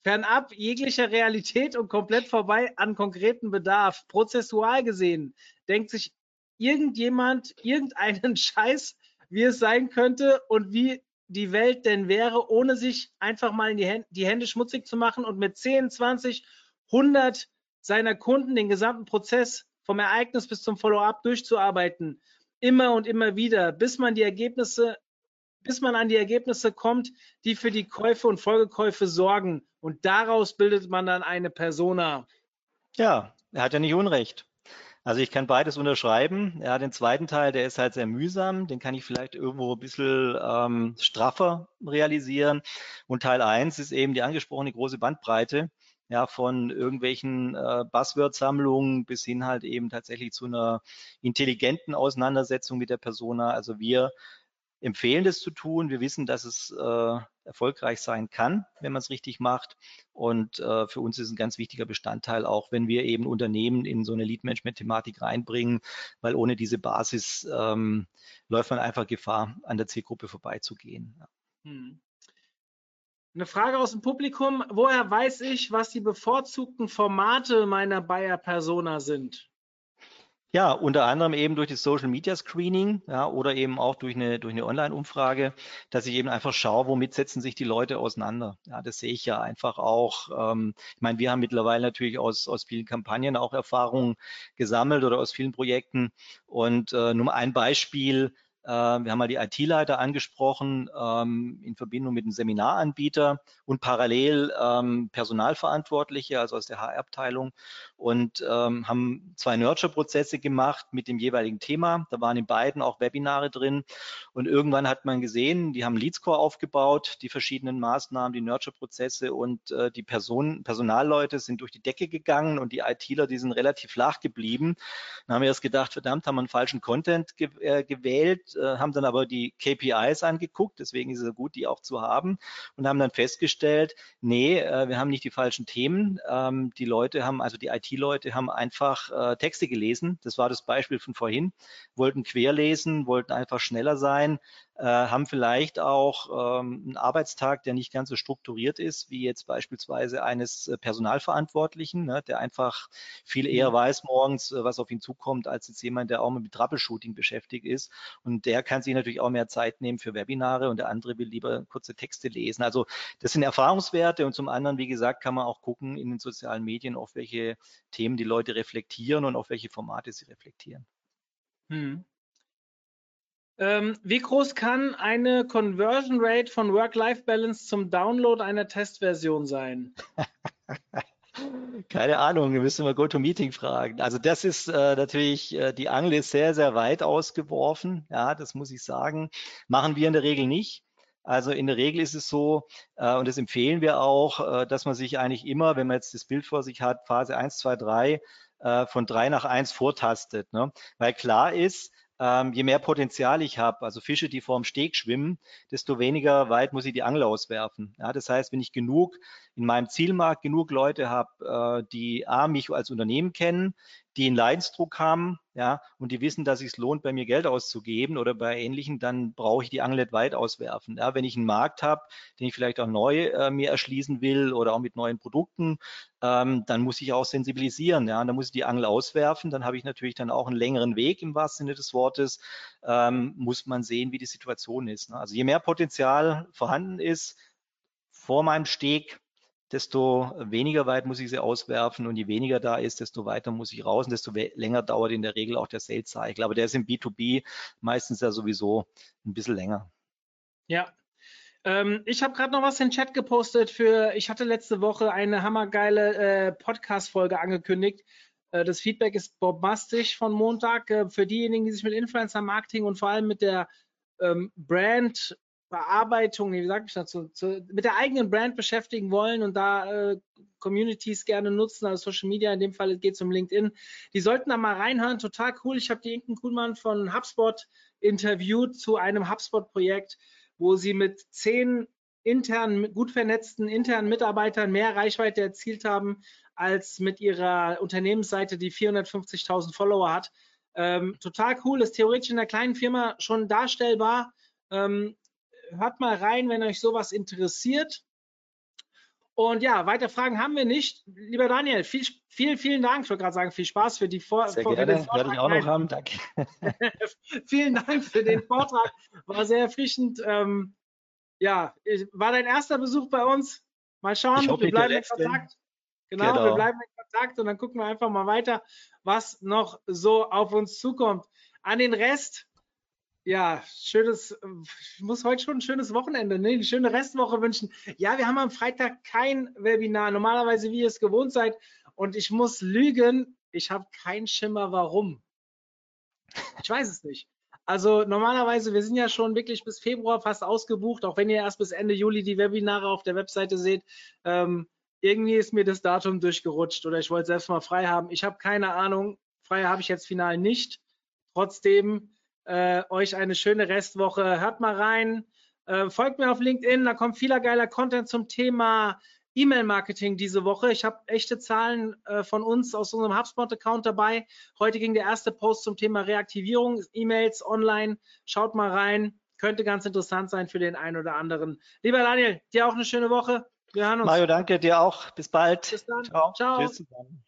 Fernab jeglicher Realität und komplett vorbei an konkreten Bedarf. Prozessual gesehen denkt sich irgendjemand irgendeinen [laughs] Scheiß, wie es sein könnte und wie die Welt denn wäre, ohne sich einfach mal die Hände, die Hände schmutzig zu machen und mit 10, 20, 100 seiner Kunden den gesamten Prozess vom Ereignis bis zum Follow-up durchzuarbeiten. Immer und immer wieder, bis man die Ergebnisse bis man an die Ergebnisse kommt, die für die Käufe und Folgekäufe sorgen. Und daraus bildet man dann eine Persona. Ja, er hat ja nicht Unrecht. Also ich kann beides unterschreiben. Er hat den zweiten Teil, der ist halt sehr mühsam. Den kann ich vielleicht irgendwo ein bisschen ähm, straffer realisieren. Und Teil 1 ist eben die angesprochene große Bandbreite. Ja, von irgendwelchen äh, Buzzword-Sammlungen bis hin halt eben tatsächlich zu einer intelligenten Auseinandersetzung mit der Persona. Also wir empfehlen, das zu tun. Wir wissen, dass es äh, erfolgreich sein kann, wenn man es richtig macht. Und äh, für uns ist ein ganz wichtiger Bestandteil, auch wenn wir eben Unternehmen in so eine Lead-Management-Thematik reinbringen, weil ohne diese Basis ähm, läuft man einfach Gefahr, an der Zielgruppe vorbeizugehen. Ja. Hm. Eine Frage aus dem Publikum. Woher weiß ich, was die bevorzugten Formate meiner Bayer-Persona sind? Ja, unter anderem eben durch das Social Media Screening ja, oder eben auch durch eine, durch eine Online-Umfrage, dass ich eben einfach schaue, womit setzen sich die Leute auseinander. Ja, das sehe ich ja einfach auch. Ähm, ich meine, wir haben mittlerweile natürlich aus, aus vielen Kampagnen auch Erfahrungen gesammelt oder aus vielen Projekten. Und äh, nur ein Beispiel, äh, wir haben mal die IT-Leiter angesprochen ähm, in Verbindung mit einem Seminaranbieter und parallel ähm, Personalverantwortliche, also aus der HR-Abteilung und ähm, haben zwei Nurture-Prozesse gemacht mit dem jeweiligen Thema. Da waren in beiden auch Webinare drin und irgendwann hat man gesehen, die haben Leadscore aufgebaut, die verschiedenen Maßnahmen, die Nurture-Prozesse und äh, die Personen, Personalleute sind durch die Decke gegangen und die ITler, die sind relativ flach geblieben. Dann haben wir erst gedacht, verdammt, haben wir einen falschen Content ge äh, gewählt äh, haben dann aber die KPIs angeguckt, deswegen ist es gut, die auch zu haben und haben dann festgestellt, nee, äh, wir haben nicht die falschen Themen. Ähm, die Leute haben, also die IT-Leute haben einfach äh, Texte gelesen. Das war das Beispiel von vorhin, wollten querlesen, wollten einfach schneller sein, äh, haben vielleicht auch ähm, einen Arbeitstag, der nicht ganz so strukturiert ist, wie jetzt beispielsweise eines äh, Personalverantwortlichen, ne, der einfach viel eher weiß morgens, äh, was auf ihn zukommt, als jetzt jemand, der auch mit Troubleshooting beschäftigt ist. Und der kann sich natürlich auch mehr Zeit nehmen für Webinare und der andere will lieber kurze Texte lesen. Also das sind Erfahrungswerte und zum anderen, wie gesagt, kann man auch gucken in den sozialen Medien, auf welche Themen die Leute reflektieren und auf welche Formate sie reflektieren. Hm. Ähm, wie groß kann eine Conversion Rate von Work-Life-Balance zum Download einer Testversion sein? [laughs] Keine Ahnung, wir müssen mal GoToMeeting fragen. Also das ist äh, natürlich, äh, die Angel ist sehr, sehr weit ausgeworfen. Ja, das muss ich sagen. Machen wir in der Regel nicht. Also in der Regel ist es so, äh, und das empfehlen wir auch, äh, dass man sich eigentlich immer, wenn man jetzt das Bild vor sich hat, Phase 1, 2, 3, äh, von 3 nach 1 vortastet. Ne? Weil klar ist, ähm, je mehr Potenzial ich habe, also Fische, die vorm Steg schwimmen, desto weniger weit muss ich die Angel auswerfen. Ja, das heißt, wenn ich genug in meinem Zielmarkt genug Leute habe, äh, die A, mich als Unternehmen kennen, die einen Leidensdruck haben, ja, und die wissen, dass es sich lohnt, bei mir Geld auszugeben oder bei ähnlichen, dann brauche ich die Angel nicht weit auswerfen. Ja, wenn ich einen Markt habe, den ich vielleicht auch neu äh, mir erschließen will oder auch mit neuen Produkten, ähm, dann muss ich auch sensibilisieren. Ja, und dann muss ich die Angel auswerfen. Dann habe ich natürlich dann auch einen längeren Weg im wahrsten Sinne des Wortes. Ähm, muss man sehen, wie die Situation ist. Ne? Also je mehr Potenzial vorhanden ist vor meinem Steg, desto weniger weit muss ich sie auswerfen und je weniger da ist, desto weiter muss ich raus und desto länger dauert in der Regel auch der Sales Cycle. Aber der ist im B2B meistens ja sowieso ein bisschen länger. Ja. Ähm, ich habe gerade noch was in den Chat gepostet für, ich hatte letzte Woche eine hammergeile äh, Podcast-Folge angekündigt. Äh, das Feedback ist bombastisch von Montag. Äh, für diejenigen, die sich mit Influencer-Marketing und vor allem mit der ähm, Brand Bearbeitung, wie sage ich dazu, zu, mit der eigenen Brand beschäftigen wollen und da äh, Communities gerne nutzen, also Social Media, in dem Fall geht es um LinkedIn, die sollten da mal reinhören, total cool. Ich habe die Inken Kuhlmann von HubSpot interviewt zu einem HubSpot-Projekt, wo sie mit zehn internen, gut vernetzten internen Mitarbeitern mehr Reichweite erzielt haben, als mit ihrer Unternehmensseite, die 450.000 Follower hat. Ähm, total cool, ist theoretisch in einer kleinen Firma schon darstellbar. Ähm, hört mal rein, wenn euch sowas interessiert. Und ja, weitere Fragen haben wir nicht. Lieber Daniel, viel, vielen, vielen Dank. Ich wollte gerade sagen, viel Spaß für die Vor sehr gerne. Vortrag. Werde ich auch noch haben. Danke. [laughs] vielen Dank für den Vortrag. War sehr erfrischend. Ähm, ja, war dein erster Besuch bei uns. Mal schauen. Ich hoffe, wir bleiben in Kontakt. Genau, genau, wir bleiben in Kontakt und dann gucken wir einfach mal weiter, was noch so auf uns zukommt. An den Rest ja, schönes, ich muss heute schon ein schönes Wochenende, ne? eine schöne Restwoche wünschen. Ja, wir haben am Freitag kein Webinar, normalerweise wie ihr es gewohnt seid. Und ich muss lügen, ich habe keinen Schimmer, warum. Ich weiß es nicht. Also normalerweise, wir sind ja schon wirklich bis Februar fast ausgebucht, auch wenn ihr erst bis Ende Juli die Webinare auf der Webseite seht. Ähm, irgendwie ist mir das Datum durchgerutscht oder ich wollte selbst mal frei haben. Ich habe keine Ahnung. Frei habe ich jetzt final nicht. Trotzdem äh, euch eine schöne Restwoche. Hört mal rein. Äh, folgt mir auf LinkedIn, da kommt vieler geiler Content zum Thema E-Mail-Marketing diese Woche. Ich habe echte Zahlen äh, von uns aus unserem HubSpot-Account dabei. Heute ging der erste Post zum Thema Reaktivierung, E-Mails online. Schaut mal rein. Könnte ganz interessant sein für den einen oder anderen. Lieber Daniel, dir auch eine schöne Woche. Wir hören uns. Mario, danke dir auch. Bis bald. Bis dann. Ciao. Ciao. Tschüss zusammen.